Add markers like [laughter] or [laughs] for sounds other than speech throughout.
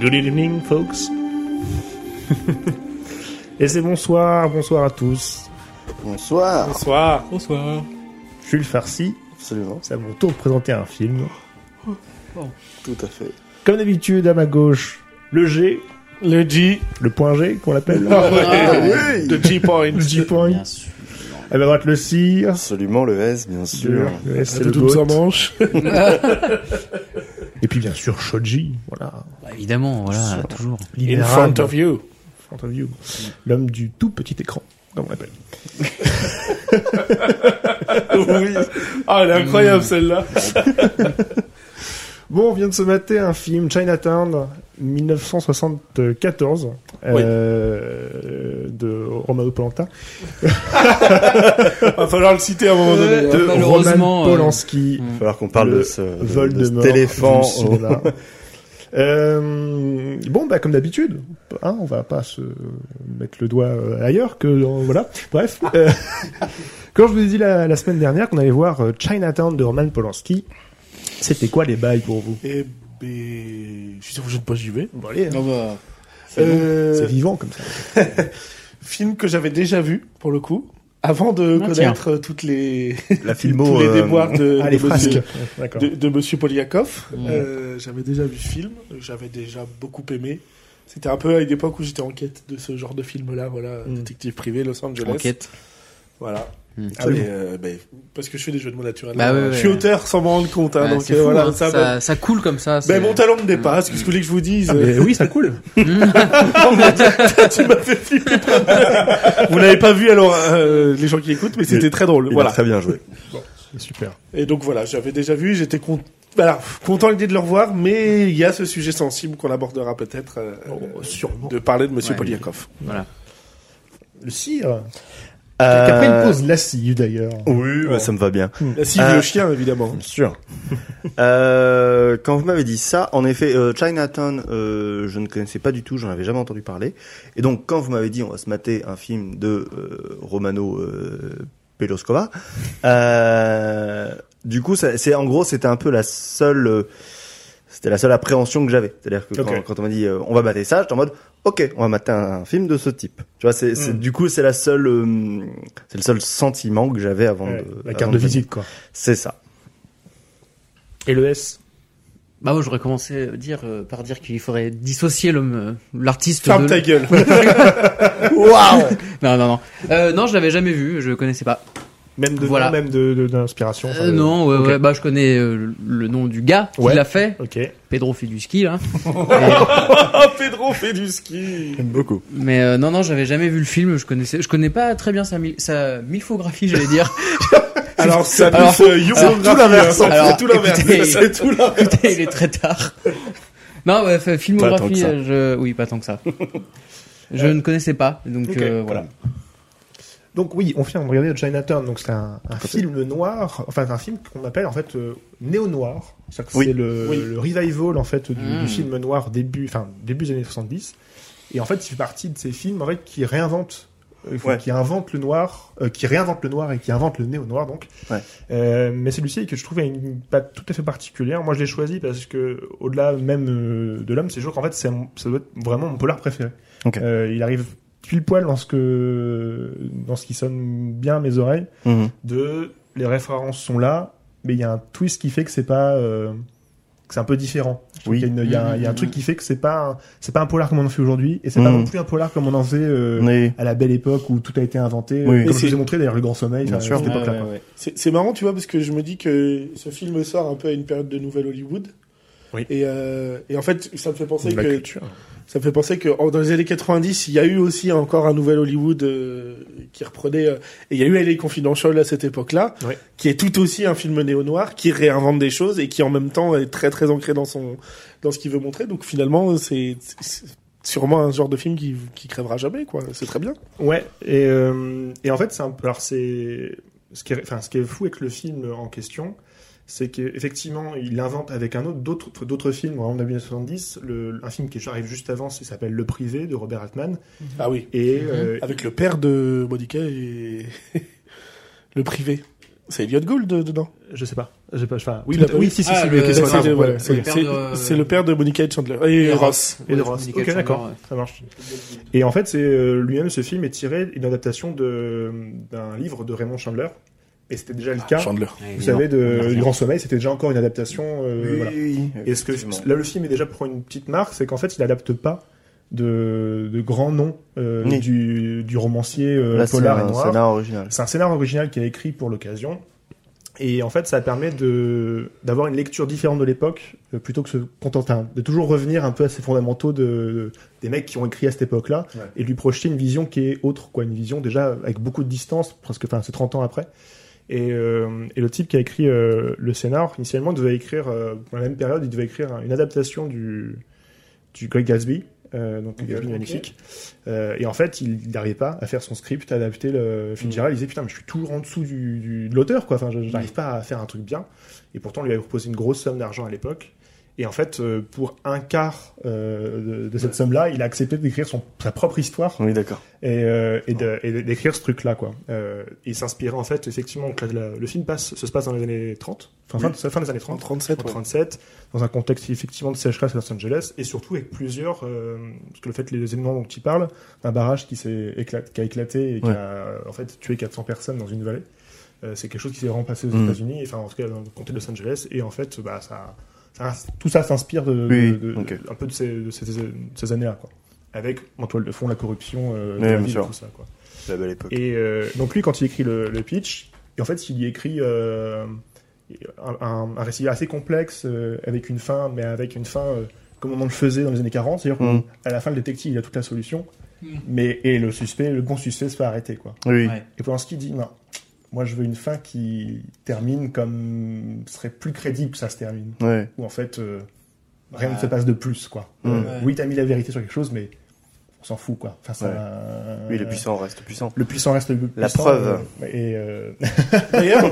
Good evening, folks. [laughs] Et c'est bonsoir, bonsoir à tous. Bonsoir. Bonsoir. Bonsoir. Jules Farcy, Absolument. c'est à mon tour de présenter un film. Tout à fait. Comme d'habitude, à ma gauche, le G, Le G. le point G qu'on l'appelle. Ah, [laughs] oui. The G-Point. Le G-point. Bien sûr. À ma droite, le C. Absolument le S, bien sûr. Le S, c'est De le double GOAT. manche. [laughs] Et puis bien sûr, Shoji. Voilà. Bah, évidemment, voilà, toujours. In front of you. Front of you. L'homme du tout petit écran, comme on l'appelle. [laughs] oui. Ah, elle est incroyable celle-là. [laughs] Bon, on vient de se mater un film, Chinatown, 1974, euh, de Romano Polanta, [laughs] Va falloir le citer à un moment donné. Ouais. de malheureusement, Roman euh, Polanski, Il va falloir qu'on parle Le de ce vol de de, cet éléphant. Euh, bon, bah comme d'habitude, hein, on va pas se mettre le doigt euh, ailleurs que dans- voilà. Bref, euh, [laughs] quand je vous ai dit la, la semaine dernière qu'on allait voir euh, Chinatown de Roman Polanski, c'était quoi les bails pour vous? Eh ben, je suis sûr que je ne pas j'y vais. Bon, allez, hein. bah, Euh, c'est vivant comme ça. [laughs] film que j'avais déjà vu, pour le coup, avant de Ah, connaître toutes les, [laughs] La filmo. tous les euh, déboires de, Ah, les de monsieur, de, de monsieur Poliakov. Mm. Euh, j'avais déjà vu ce film, j'avais déjà beaucoup aimé. C'était un peu à une époque où j'étais en quête de ce genre de film-là, voilà, Mm. détective privé, Los Angeles. enquête. Voilà. Mm. Ah oui. Euh, ben, parce que je fais des jeux de mots naturels. Bah ouais, je suis auteur sans m'en rendre compte. Hein, Ouais, donc c'est euh, fou, voilà, hein, ça, ça, ça coule comme ça. ben, mon talent me dépasse. Qu'est-ce que vous voulez que je vous dise Ah, mais oui, ça coule. [laughs] [laughs] Tu m'as fait flipper. Vous l'avez pas vu alors euh, les gens qui écoutent, mais c'était très drôle. Il Voilà. a très bien joué. Super. Et donc voilà, j'avais déjà vu, j'étais content. Voilà, content l'idée de le revoir, mais il y a ce sujet sensible qu'on abordera peut-être euh, Oh, sûrement. de parler de Monsieur Ouais. Poliakov. Voilà. Le cire. A pris une pause lascive d'ailleurs. Oui, bah, ça me va bien. La cible Euh, le chien évidemment. Bien [laughs] sûr. euh, quand vous m'avez dit ça, en effet, euh, Chinatown, euh, je ne connaissais pas du tout, j'en avais jamais entendu parler. Et donc, quand vous m'avez dit, on va se mater un film de euh, Romano euh, Peloskova, euh, du coup, c'est en gros, c'était un peu la seule, euh, c'était la seule appréhension que j'avais. C'est-à-dire que quand, on m'a dit, euh, on va mater ça, j'étais en mode, ok, on va mater un, film de ce type. Tu vois, c'est, c'est- Mm. du coup, c'est la seule, euh, c'est le seul sentiment que j'avais avant Ouais, de la carte de visite quoi. C'est ça. Et le S? Bah, moi, j'aurais commencé à dire, euh, par dire qu'il faudrait dissocier l'homme, l'artiste Ferme de... ta gueule. [laughs] Waouh Non, non, non. Euh, non, je l'avais jamais vu, je connaissais pas. Même de Voilà. nom, même de de- d'inspiration. enfin, Euh, non, ouais, ok. ouais, bah, je connais euh, le nom du gars qui Ouais. l'a fait, Ok. Pedro Fiduski, là. oh, Pedro fait du ski. J'aime beaucoup. Mais euh, non, non, j'avais jamais vu le film, je connaissais, je connais pas très bien sa, mil- sa milfographie, j'allais dire. [laughs] Alors ça Alors, plus yogographie, tout l'inverse, hein. Alors, [laughs] C'est tout l'inverse. écoutez, C'est tout l'inverse. Putain, il est très tard. Non, ouais, fait, Pas tant filmographie, euh, je... oui, pas tant que ça. Je ne connaissais pas, donc Ok. euh, voilà. Donc oui, on vient de regarder Chinatown. Donc c'est un, un film noir, enfin un film qu'on appelle en fait euh, néo-noir. C'est-à-dire que Oui. c'est le, Oui. le revival en fait du, Mm. du film noir début, enfin début des années 70. Et en fait, il fait partie de ces films en fait qui réinventent, euh, Ouais. qui inventent le noir, euh, qui réinventent le noir et qui inventent le néo-noir donc. Ouais. Euh, mais celui-ci que je trouve a une patte tout à fait particulière. Moi, je l'ai choisi parce que au-delà même euh, de l'homme, c'est sûr qu'en fait, ça doit être vraiment mon polar préféré. Euh, il arrive pile poil dans ce que dans ce qui sonne bien à mes oreilles. Mhm. De les références sont là, mais il y a un twist qui fait que c'est pas euh, que c'est un peu différent. Trouve Oui. y a une- Il y, a un- il y a un truc qui fait que c'est pas un- c'est pas un polar comme on en fait aujourd'hui et c'est pas Mhm. non plus un polar comme on en faisait euh, Oui. à la belle époque où tout a été inventé. Oui. Euh, Comme Et je c'est- vous ai montré d'ailleurs le Grand Sommeil Bien à sûr. cette époque-là. Ouais, c'est marrant, tu vois, parce que je me dis que ce film sort un peu à une période de Nouvelle Hollywood. Oui. Et, euh, et en fait, ça me fait penser la que culture. ça me fait penser que dans les années 90, il y a eu aussi encore un Nouvel Hollywood euh, qui reprenait. euh, et il y a eu LA Confidential à cette époque-là, Ouais. qui est tout aussi un film néo-noir qui réinvente des choses et qui en même temps est très très ancré dans son dans ce qu'il veut montrer. Donc finalement, c'est c'est sûrement un genre de film qui qui crèvera jamais, quoi. C'est très bien. Ouais, et, euh, et en fait, c'est un peu. Alors, c'est. Ce qui, est, enfin, ce qui est fou avec le film en question, c'est qu'effectivement, il invente avec un autre, d'autres, d'autres films, dans les années 70, le, un film qui arrive juste avant, il s'appelle Le Privé de Robert Altman. Ah oui. Et, Mhm. euh, Avec le père de Monica et [laughs] le privé. C'est Elliot Gould de- dedans? Je sais pas. J'ai pas. Enfin, oui, pas oui, vu si, si, Ah, si. c'est le, voilà, père de- Monica Chandler. Et, Et Ross. Et de Ross. Ok, Chandler, d'accord, ouais. ça marche. Et en fait, c'est euh, lui-même ce film est tiré d'une adaptation de d'un livre de Raymond Chandler. Et c'était déjà le cas. Chandler. Ouais, Vous évidemment. savez, de, du Grand Sommeil, c'était déjà encore une adaptation. euh, Oui, voilà. oui, Et ce que là, le film est déjà pour une petite marque, c'est qu'en fait, il n'adapte pas de, de grands noms euh, Oui. du, du romancier euh, Là, c'est polar et un noir. scénar original. C'est un scénario original qui a écrit pour l'occasion. Et en fait, ça permet de d'avoir une lecture différente de l'époque, euh, plutôt que se contenter hein, de toujours revenir un peu à ces fondamentaux de, de- des mecs qui ont écrit à cette époque-là, Ouais. et de lui projeter une vision qui est autre, quoi, une vision déjà avec beaucoup de distance, presque, enfin, c'est 30 ans après. Et, euh, et le type qui a écrit euh, le scénar, initialement, devait écrire, euh, dans la même période, il devait écrire une adaptation du, du Great Gatsby, euh, donc Gatsby ok. magnifique. Et en fait, il n'arrivait pas à faire son script, à adapter le Fitzgerald. Il disait putain, mais je suis toujours en dessous du, du- de l'auteur, quoi. Enfin, je- j'arrive pas à faire un truc bien. Et pourtant, on lui avait proposé une grosse somme d'argent à l'époque. Et en fait, euh, pour un quart euh, de, de cette somme-là, il a accepté d'écrire son sa propre histoire Oui, d'accord. et, euh, et de- et d'écrire ce truc-là, quoi. Euh, il s'inspirait en fait, effectivement, la- le film passe, se passe dans les années 30, enfin fin, fin des années En 30. 37, En ouais. 37, dans un contexte effectivement de sécheresse à Los Angeles, et surtout avec plusieurs, parce que le fait les événements dont il parle, un barrage qui s'est éclaté, qui a éclaté et qui a en fait tué 400 personnes dans une vallée, c'est quelque chose qui s'est vraiment passé aux Mm. États-Unis, enfin en tout cas dans le comté de Los Angeles, et en fait, bah ça, ça- tout ça s'inspire de, Oui, de- de- ok. un peu de ces, de ces, de ces années-là, quoi. Avec en toile de fond la corruption, euh, Oui, la sûr. tout ça, quoi. C'est la belle époque. Et euh, donc lui, quand il écrit le, le pitch, et en fait, il y écrit euh, un, récit assez complexe euh, avec une fin, mais avec une fin euh, comme on en le faisait dans les années 40, c'est-à-dire Mm. qu'à la fin, le détective il a toute la solution, Mm. mais et le suspect, le bon suspect se fait arrêter quoi. Oui. Ouais. Et Polanski dit non, moi je veux une fin qui termine comme serait plus crédible que ça se termine, Ouais. où en fait euh, rien Ouais. ne se passe de plus quoi. Euh, Ouais. Oui, t'as mis la vérité sur quelque chose, mais on s'en fout quoi. Enfin, ça, Ouais. euh, Oui, le puissant reste puissant. le puissant reste le plus La puissant, preuve. euh, et euh, [laughs] D'ailleurs,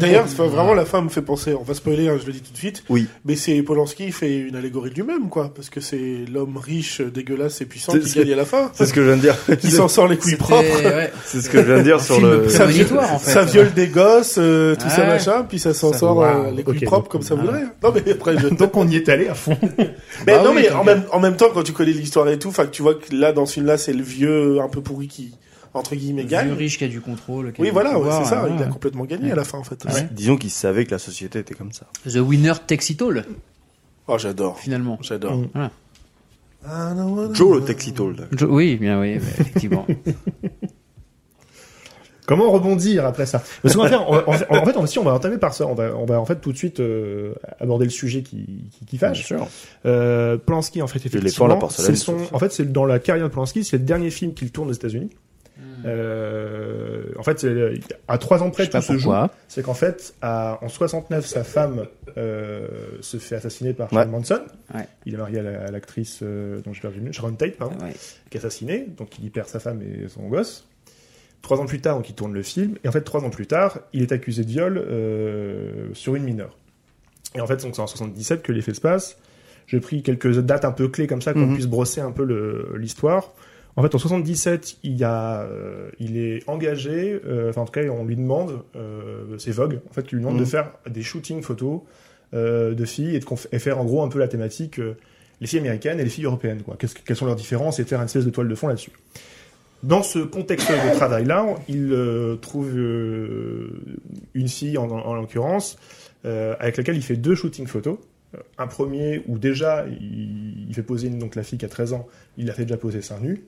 d'ailleurs, c'est pas vraiment la fin me fait penser. On va spoiler, hein, je le dis tout de suite. Oui. Mais c'est Polanski fait une allégorie de lui-même, quoi, parce que c'est l'homme riche, dégueulasse et puissant qui gagne à la fin, C'est ce que je viens de dire. [laughs] qui s'en sort les couilles propres. ouais. C'est ce que je viens de dire sur le. Ça en fait. Ça viole des gosses, euh, tout ça Ouais. machin, puis ça s'en sort euh, les couilles propres donc, comme ça ah. voudrait. Non mais après, je... donc on y est allé à fond. mais Bah non mais en même en même temps quand tu connais l'histoire et tout, enfin que tu vois que là dans ce film-là c'est le vieux un peu pourri qui entre guillemets Le gagne. vieux riche qui a du contrôle. qui Oui voilà, ouais, c'est ça. ouais, Il a complètement gagné Ouais. à la fin en fait. Ouais. Disons qu'il savait que la société était comme ça. The winner takes it all, Oh j'adore, finalement. j'adore. Mm. Voilà. Ah, Joe le Texitol. Oui, bien oui, effectivement. [laughs] Comment rebondir après ça? Parce qu'on va faire, on va- en fait, on si on va entamer par ça, on va, on va en fait tout de suite euh, aborder le sujet qui, qui, qui fâche. sûr. Euh, Polanski, en fait, effectivement, la c'est son, en fait, c'est dans la carrière de Polanski, c'est le dernier film qu'il tourne aux États-Unis. Hmm. Euh, en fait, c'est- à trois ans près, tout se joue. C'est qu'en fait, à- en 69, sa femme euh, se fait assassiner par Ouais. Charles Manson. Ouais. Il est marié à la- l'actrice euh, dont je perdu le nom, Sharon Tate, pardon Ouais. qui est assassiné, donc il y perd sa femme et son gosse. Trois ans plus tard, donc il tourne le film, et en fait trois ans plus tard, il est accusé de viol euh, sur une mineure. Et en fait, c'est en 77 que les faits se passent. J'ai pris quelques dates un peu clés comme ça, qu'on Mhm. puisse brosser un peu l'histoire. En fait, en 77, il, a, euh, il est engagé, euh, enfin en tout cas, on lui demande, euh, c'est Vogue, en fait, qui lui demande Mhm. de faire des shootings photos de filles et de et faire en gros un peu la thématique les filles américaines et les filles européennes. Quoi. Qu'est-ce que- quelles sont leurs différences et de faire une espèce de toile de fond là-dessus. Dans ce contexte de travail-là, il euh, trouve euh, une fille, en, en l'occurrence, euh, avec laquelle il fait deux shootings photos. Un premier où déjà il, il fait poser une, donc la fille qui a 13 ans, il l'a fait déjà poser seins nus.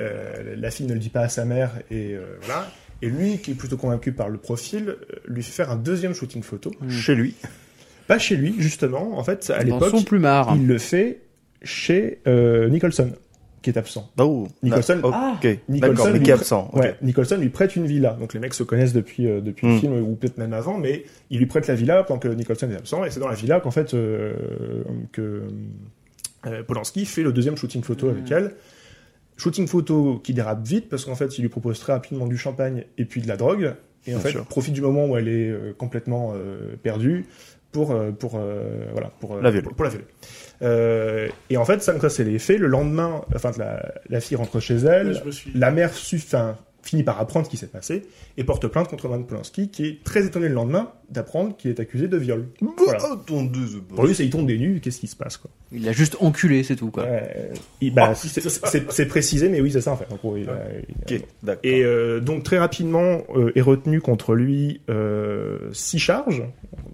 Euh, la fille ne le dit pas à sa mère et voilà. Et lui, qui est plutôt convaincu par le profil, lui fait faire un deuxième shooting photo. Chez lui. Pas chez lui, justement. En fait, à l'époque, il le fait chez Nicholson, qui est absent. Oh. Nicholson-. Ah. Nicholson lui qui est prête- absent. ok. Ouais, Nicholson lui prête une villa. Donc les mecs se connaissent depuis euh, depuis le Mm. film ou peut-être même avant, mais il lui prête la villa tant que Nicholson est absent. Et c'est dans la villa qu'en fait euh, que euh, Polanski fait le deuxième shooting photo Mm. avec elle. Shooting photo qui dérape vite parce qu'en fait il lui propose très rapidement du champagne et puis de la drogue. Et en Bien fait sûr. profite du moment où elle est euh, complètement euh, perdue pour euh, pour euh, voilà pour euh, La violer. pour, pour la violer. Euh, et en fait ça, ça c'est les faits. Le lendemain, enfin la, la fille rentre chez elle. Suis. La mère su- enfin, finit par apprendre ce qui s'est passé et porte plainte contre Roman Polanski, qui est très étonné le lendemain d'apprendre qu'il est accusé de viol. Voilà. Oh, Pour lui, c'est il tombe des nues, qu'est-ce qui se passe quoi? Il l'a juste enculé, c'est tout, quoi. Bah, Oh, c'est- précisé, mais oui, c'est ça en fait. En gros, il a- il a- Ok, d'accord. Et euh, donc très rapidement euh, est retenu contre lui euh, six charges.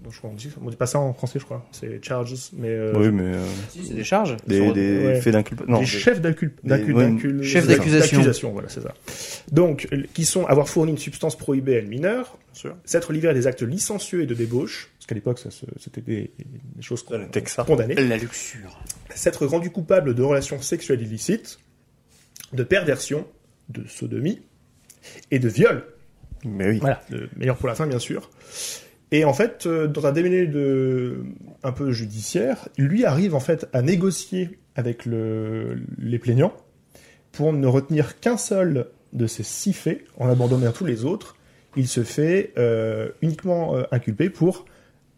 Je crois, on dit, on dit pas ça en français, je crois. C'est charges, mais euh, oui, mais euh, Si, c'est des charges. des, Sur- des ouais. faits d'inculpation. Non, des chefs d'incul- des- d'incul- ouais, d'incul- chefs d'accusation. d'accusation, voilà, c'est ça. Donc, euh, qui sont avoir fourni une substance prohibée à une mineure, sûr. s'être livré à des actes licencieux et de débauche, parce qu'à l'époque, c'était des, des choses condamnées, La luxure. s'être rendu coupable de relations sexuelles illicites, de perversion, de sodomie et de viol. Mais oui. Voilà, le meilleur pour la fin, bien sûr. Et en fait, euh, dans un démêlé de un peu judiciaire, lui arrive en fait à négocier avec le, les plaignants pour ne retenir qu'un seul de ces six faits, en abandonnant tous les autres. Il se fait euh, uniquement euh, inculpé pour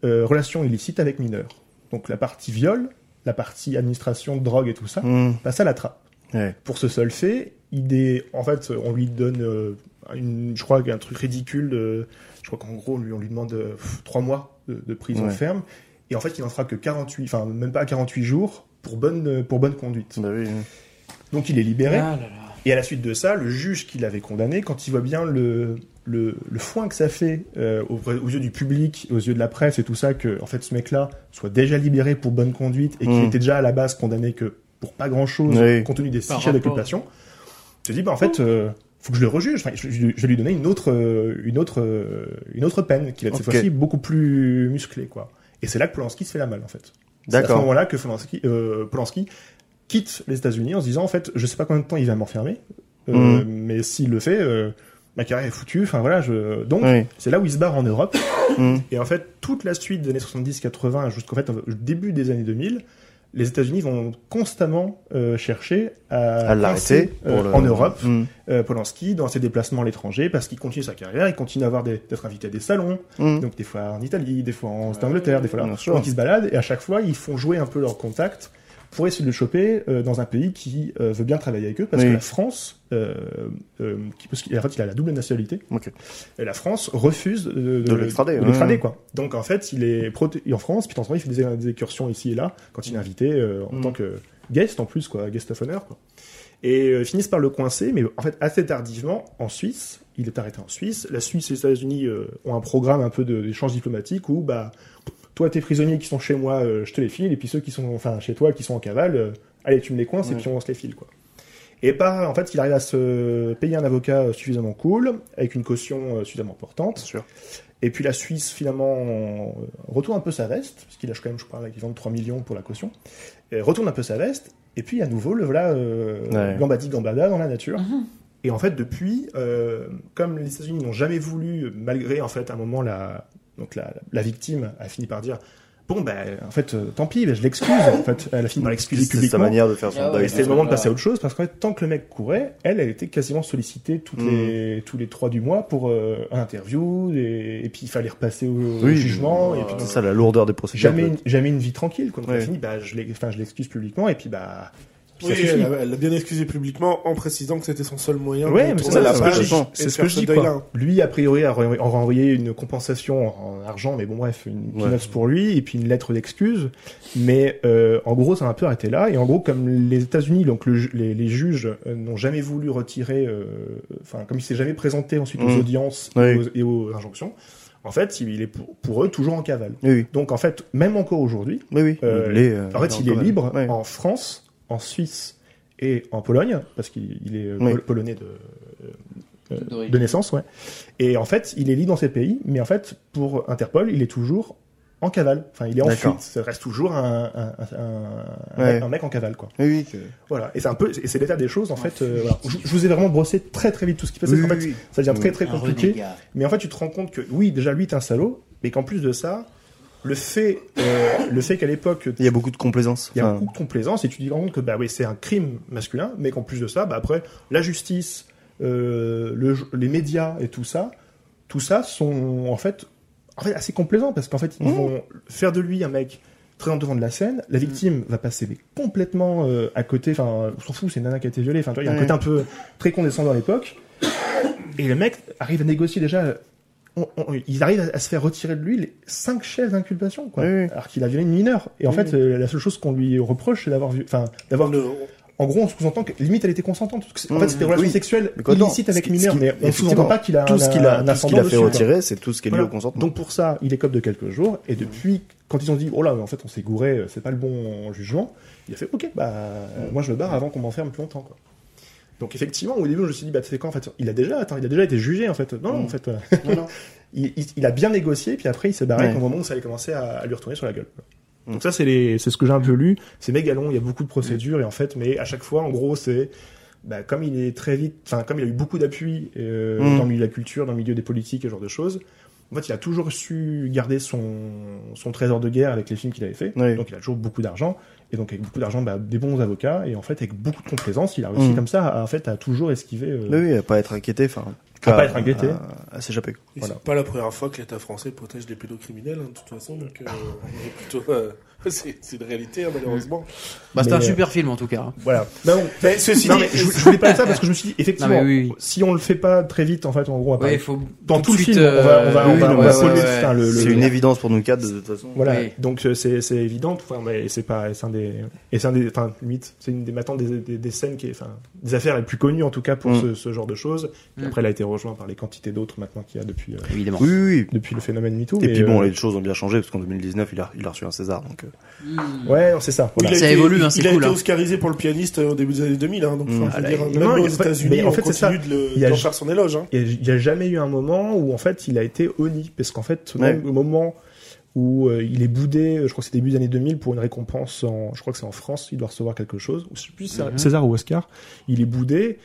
euh, relation illicite avec mineurs. Donc la partie viol, la partie administration drogue et tout ça, Mmh. passe à la trappe Ouais. pour ce seul fait, il est, en fait, on lui donne, euh, une, je crois, un truc ridicule. De, je crois qu'en gros, lui, on lui demande euh, pff, trois mois de, de prison Ouais. ferme. Et en fait, il en fera que 48, enfin, même pas 48 jours pour bonne, euh, pour bonne conduite. Bah oui. Donc, il est libéré. Ah là là. Et à la suite de ça, le juge qui l'avait condamné, quand il voit bien le, le, le foin que ça fait euh, aux, aux yeux du public, aux yeux de la presse et tout ça, que en fait ce mec-là soit déjà libéré pour bonne conduite et qu'il Mm. était déjà à la base condamné que pour pas grand-chose, Oui. compte tenu des six chefs rapport- d'inculpation, se dit bah en fait euh, faut que je le rejuge. Enfin, je, vais lui donner une autre euh, une autre euh, une autre peine qui va être cette fois-ci beaucoup plus musclée quoi. Et c'est là que Polanski se fait la malle en fait. C'est à ce D'accord. moment-là que Polanski, euh, Polanski quitte les États-Unis en se disant en fait, je sais pas combien de temps il va m'enfermer, euh, Mhm. mais s'il le fait, euh, ma carrière est foutue. Enfin voilà, je... donc Oui. c'est là où il se barre en Europe. Mmh. Et en fait, toute la suite des années 70-80 jusqu'au fait, début des années 2000, les États-Unis vont constamment euh, chercher à, À l'arrêter euh, en Europe Mmh. euh, Polanski dans ses déplacements à l'étranger parce qu'il continue sa carrière, il continue à avoir des- d'être invité à des salons, Mmh. donc des fois en Italie, des fois en Angleterre, des fois là. Donc ils se baladent et à chaque fois ils font jouer un peu leur contact pour essayer de le choper euh, dans un pays qui euh, veut bien travailler avec eux parce Oui. que la France, euh, euh, qui, parce qu'il en fait il a la double nationalité, Ok. et la France refuse de, De l'extrader, ouais. quoi. Donc en fait il est en France puis de temps en temps il fait des, des incursions ici et là quand il est invité euh, en Mm. tant que guest en plus quoi, guest of honor quoi. Et euh, finissent par le coincer, mais en fait assez tardivement en Suisse. Il est arrêté en Suisse. La Suisse et les États-Unis euh, ont un programme un peu d'échange diplomatique où bah toi tes prisonniers qui sont chez moi, euh, je te les file, et puis ceux qui sont enfin chez toi qui sont en cavale, euh, allez tu me les coinces et Ouais. puis on se les file quoi. Et par en fait il arrive à se payer un avocat euh, suffisamment cool avec une caution euh, suffisamment importante. Bien sûr. Et puis la Suisse finalement retourne un peu sa veste, parce qu'il lâche quand même, je crois, l'équivalent de 3 millions pour la caution. Et retourne un peu sa veste, et puis à nouveau, le voilà, euh, Ouais. gambadi gambada dans la nature. Et en fait, depuis, euh, comme les États-Unis n'ont jamais voulu, malgré en fait à un moment la, donc la, la victime a fini par dire bon ben en fait euh, tant pis, ben, je l'excuse. en fait, elle a fini par l'excuser C'est sa publiquement. manière de faire son Ah deuil. Et c'était le moment de passer à autre chose parce qu'en fait, tant que le mec courait, elle, elle était quasiment sollicitée toutes Mm. les, tous les trois du mois pour euh, un interview et, et puis il fallait repasser au, jugement et euh, puis c'est ça la lourdeur des procédures. jamais une, jamais une vie tranquille. Quand on a Ouais. fini, bah je l'excuse publiquement et puis bah ça Oui, elle a, elle a bien excusé publiquement en précisant que c'était son seul moyen Ouais, de mais c'est ça, la c'est ce que je dis. et C'est de ce faire que je dis, deuil-là. quoi. Lui, a priori, a renvoyé- une compensation en argent, mais bon, bref, une Ouais. peanuts pour lui, et puis une lettre d'excuse. Mais euh, en gros, ça a un peu arrêté là. Et en gros, comme les États-Unis, donc le les, les juges euh, n'ont jamais voulu retirer, euh, enfin, comme il s'est jamais présenté ensuite aux Mm. audiences Oui. et, aux, et aux injonctions, en fait, il est pour, pour eux toujours en cavale. Oui, oui. Donc en fait, même encore aujourd'hui, Oui, oui. Euh, Il est, euh, en fait, il est libre Ouais. en France, en Suisse et en Pologne, parce qu'il il est euh, Oui. polonais de, euh, D'origine. de naissance, ouais. Et en fait, il est libre dans ces pays, mais en fait, pour Interpol, il est toujours en cavale. Enfin, il est en fuite. Ça reste toujours un, un, un, un- Ouais. un mec en cavale, quoi. Oui, oui. Voilà. Et c'est un peu, et c'est l'état des choses, en fait. euh, voilà. je, je vous ai vraiment brossé très très vite tout ce qui passait. Oui, fait, oui. ça devient très Oui. très compliqué. Mais en fait, tu te rends compte que, oui, déjà, lui, t'es un salaud, mais qu'en plus de ça, le fait, euh, le fait qu'à l'époque, Il y a beaucoup de complaisance. il y a Enfin, beaucoup de complaisance et tu te rends compte que bah oui c'est un crime masculin, mais qu'en plus de ça, bah après la justice, euh, le, les médias et tout ça, tout ça sont en fait, en fait assez complaisants parce qu'en fait ils Mmh. vont faire de lui un mec très en devant de la scène, la victime va passer mais complètement euh, à côté, enfin on s'en fout, c'est une nana qui a été violée, enfin il y a un Ouais. côté un peu très condescendant à l'époque. Et le mec arrive à négocier déjà. On- on- ils arrivent à, à se faire retirer de lui les cinq chefs d'inculpation, quoi. Oui, oui. Alors qu'il a violé une mineure. Et en Oui. fait, euh, la seule chose qu'on lui reproche, c'est d'avoir vu, enfin, d'avoir. Le- En gros, on sous-entend que limite elle était consentante. Parce que c'est- En Mmh, fait, c'était des relations oui. sexuelles Mais quoi, non, illicites avec qui- mais on sous-entend pas qu'il a tout ce qu'il a, tout ce qu'il a fait dessus, retirer, c'est tout ce qui est lié Voilà. au consentement. Donc pour ça, il écope de quelques jours. Et depuis, quand ils ont dit, oh là, mais en fait, on s'est gouré, euh, c'est pas le bon jugement, il a fait, ok, bah, moi je me barre avant qu'on m'enferme plus longtemps, quoi. Donc effectivement, au début, je me suis dit, bah, c'est quand, en fait, il a déjà, attends, il a déjà été jugé, en fait. Non, non, Mm. en fait, euh, [laughs] Non, non. [laughs] il, il- il a bien négocié, puis après, il s'est barré Ouais. au moment où ça allait commencer à, à lui retourner sur la gueule. Mm. Donc ça, c'est les, c'est ce que j'ai un peu lu. C'est méga long, il y a beaucoup de procédures, et en fait, mais à chaque fois, en gros, c'est, bah, comme il est très vite, enfin, comme il a eu beaucoup d'appui euh, Mm. dans le milieu de la culture, dans le milieu des politiques, et ce genre de choses, en fait, il a toujours su garder son, son trésor de guerre avec les films qu'il avait fait. Oui. Donc, il a toujours beaucoup d'argent. Et donc, avec beaucoup d'argent, bah, des bons avocats. Et en fait, avec beaucoup de complaisance, il a réussi Mm. comme ça, à, en fait, à toujours esquiver. euh, oui, à pas être inquiété, enfin. À pas être inquiété. À, à s'échapper. quoi. Et Voilà. c'est pas la première fois que l'État français protège des pédocriminels, hein, de toute façon, donc euh, plutôt. euh, [laughs] c'est c'est une réalité, hein, malheureusement. Bah, c'est Mais, un euh, super film en tout cas. Voilà. Non, Mais ceci non, dit, mais je, je voulais pas dire ça parce que je me suis dit, effectivement, Non, mais oui, oui. si on le fait pas très vite, en fait, en gros, on va Ouais, il faut dans tout, de le suite, film, on va, on va, euh, on va, oui, on non, va ouais, polluer, ouais, enfin, le, le- C'est une évidence pour nous quatre, de toute façon. Voilà. Oui. Donc euh, c'est c'est évident. Enfin, mais c'est pas, c'est un des, et c'est un des, enfin limite, c'est une des maintenant des, des, des scènes qui est, enfin, des affaires les plus connues en tout cas pour Mm. ce, ce genre de choses. Mm. après, elle a été rejointe par les quantités d'autres maintenant qu'il y a depuis, euh, évidemment. Oui, oui, oui. depuis le phénomène MeToo. Et mais, puis bon, euh, les choses ont bien changé parce qu'en 2019, il a, il a reçu un César. Donc, euh, ouais, c'est ça. Voilà. il a Ça été, évolue, hein, il a cool, été hein. oscarisé pour le pianiste au début des années 2000, hein, donc Mm. enfin, veux Ah, dire, là, même non, aux États-Unis, en on fait, c'est ça. continue de le- Il y a- faire son éloge. Hein. Il n'y a, jamais eu un moment où en fait il a été honni parce qu'en fait même au moment où euh, il est boudé, je crois que c'est début des années 2000 pour une récompense en, je crois que c'est en France, il doit recevoir quelque chose, ou je sais plus. César ou Oscar, il est boudé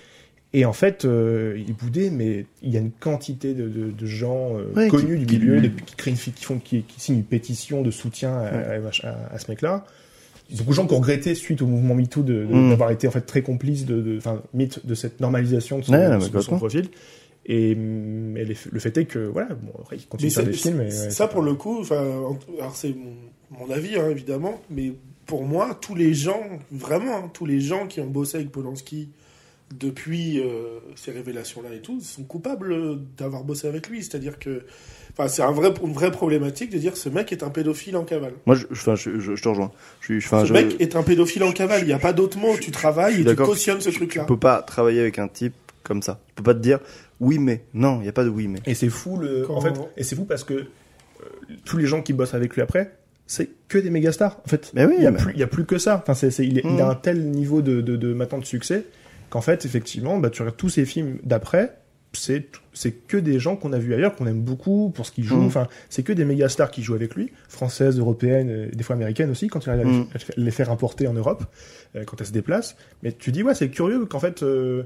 et en fait euh, il est boudé mais il y a une quantité de, de, de gens euh, Ouais, connus qui- du milieu de- qui, créent une, fi- qui font qui, qui signent une pétition de soutien à, à- à- à ce mec-là. Il y a beaucoup de gens qui ont regretté suite au mouvement MeToo Mhm. d'avoir été en fait très complices de, de, enfin, mythe de cette normalisation de son, Ouais, de mais son- de son complètement. profil. Et mais les- le fait est que voilà, bon, après, il continue Mais de faire des films. et, ça, pour pas- le coup, alors c'est mon, mon avis, hein, évidemment, mais pour moi, tous les gens, vraiment, hein, tous les gens qui ont bossé avec Polanski depuis euh, ces révélations-là et tout, sont coupables d'avoir bossé avec lui. C'est-à-dire que, enfin, c'est un vrai, une vraie problématique de dire ce mec est un pédophile en cavale. moi, je, je, enfin, je, je, je te rejoins. Je, enfin, ce je, mec est un pédophile en cavale. Il n'y a pas d'autre mot. Tu travailles et tu cautionnes ce tu truc-là. peux pas travailler avec un type comme ça. Tu peux pas te dire oui, mais non, il n'y a pas de oui, mais. Et c'est fou le, Quand- en fait, et c'est fou parce que euh, tous les gens qui bossent avec lui après, c'est que des méga stars. En fait, Mais oui, il y a mais- plus, il y a plus que ça. Enfin, c'est, c'est- il, est- il a un tel niveau de, de, de maintenant de succès qu'en fait, effectivement, bah, tu regardes tous ces films d'après. C'est, que des gens qu'on a vus ailleurs, qu'on aime beaucoup pour ce qu'ils jouent. Mhm. Enfin, c'est que des méga stars qui jouent avec lui, françaises, européennes, euh, des fois américaines aussi, quand il arrive à les- à les faire importer en Europe, euh, quand elles se déplacent. Mais tu dis, ouais, c'est curieux qu'en fait, euh,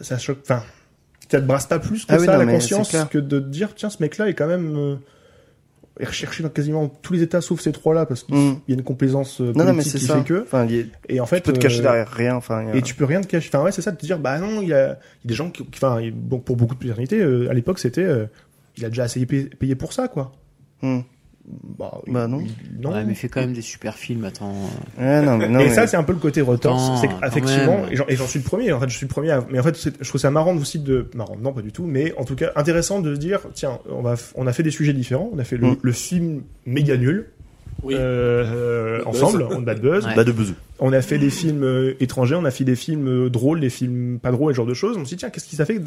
ça choque. Enfin, ça te brasse pas plus que Ah oui, ça non, la conscience que de te dire, tiens, ce mec-là est quand même euh, est recherché dans quasiment tous les États sauf ces trois-là parce qu'il Mm. y a une complaisance euh, Non, non, mais politique qui ça. fait que. Enfin, Et en fait, tu peux te cacher euh, derrière rien. Enfin, a- et tu peux rien te cacher. Enfin, ouais, c'est ça, de te dire, bah non, il y a, il y a des gens qui, enfin, bon, pour beaucoup de paternité, euh, à l'époque, c'était, euh, il a déjà assez payé, pour ça, quoi. Hmm. Bah, Bah, non. non. Ouais, mais il fait quand même des super films, attends. Ouais, non, mais non, et mais- ça, c'est un peu le côté retorse. Attends, C'est même. et j'en- et j'en suis le premier, en fait, je suis le premier à- mais en fait, c'est- je trouve ça marrant aussi de, marrant, non, pas du tout, mais en tout cas, intéressant de se dire, tiens, on va, f- on a fait des sujets différents, on a fait le, Mm. le film méga nul, Oui. euh, Bad ensemble, Buzz. on bad buzz. Ouais. De besoin. On a fait des films euh, étrangers, on a fait des films euh, drôles, des films pas drôles, et ce genre de choses. On se dit, tiens, qu'est-ce qui ça fait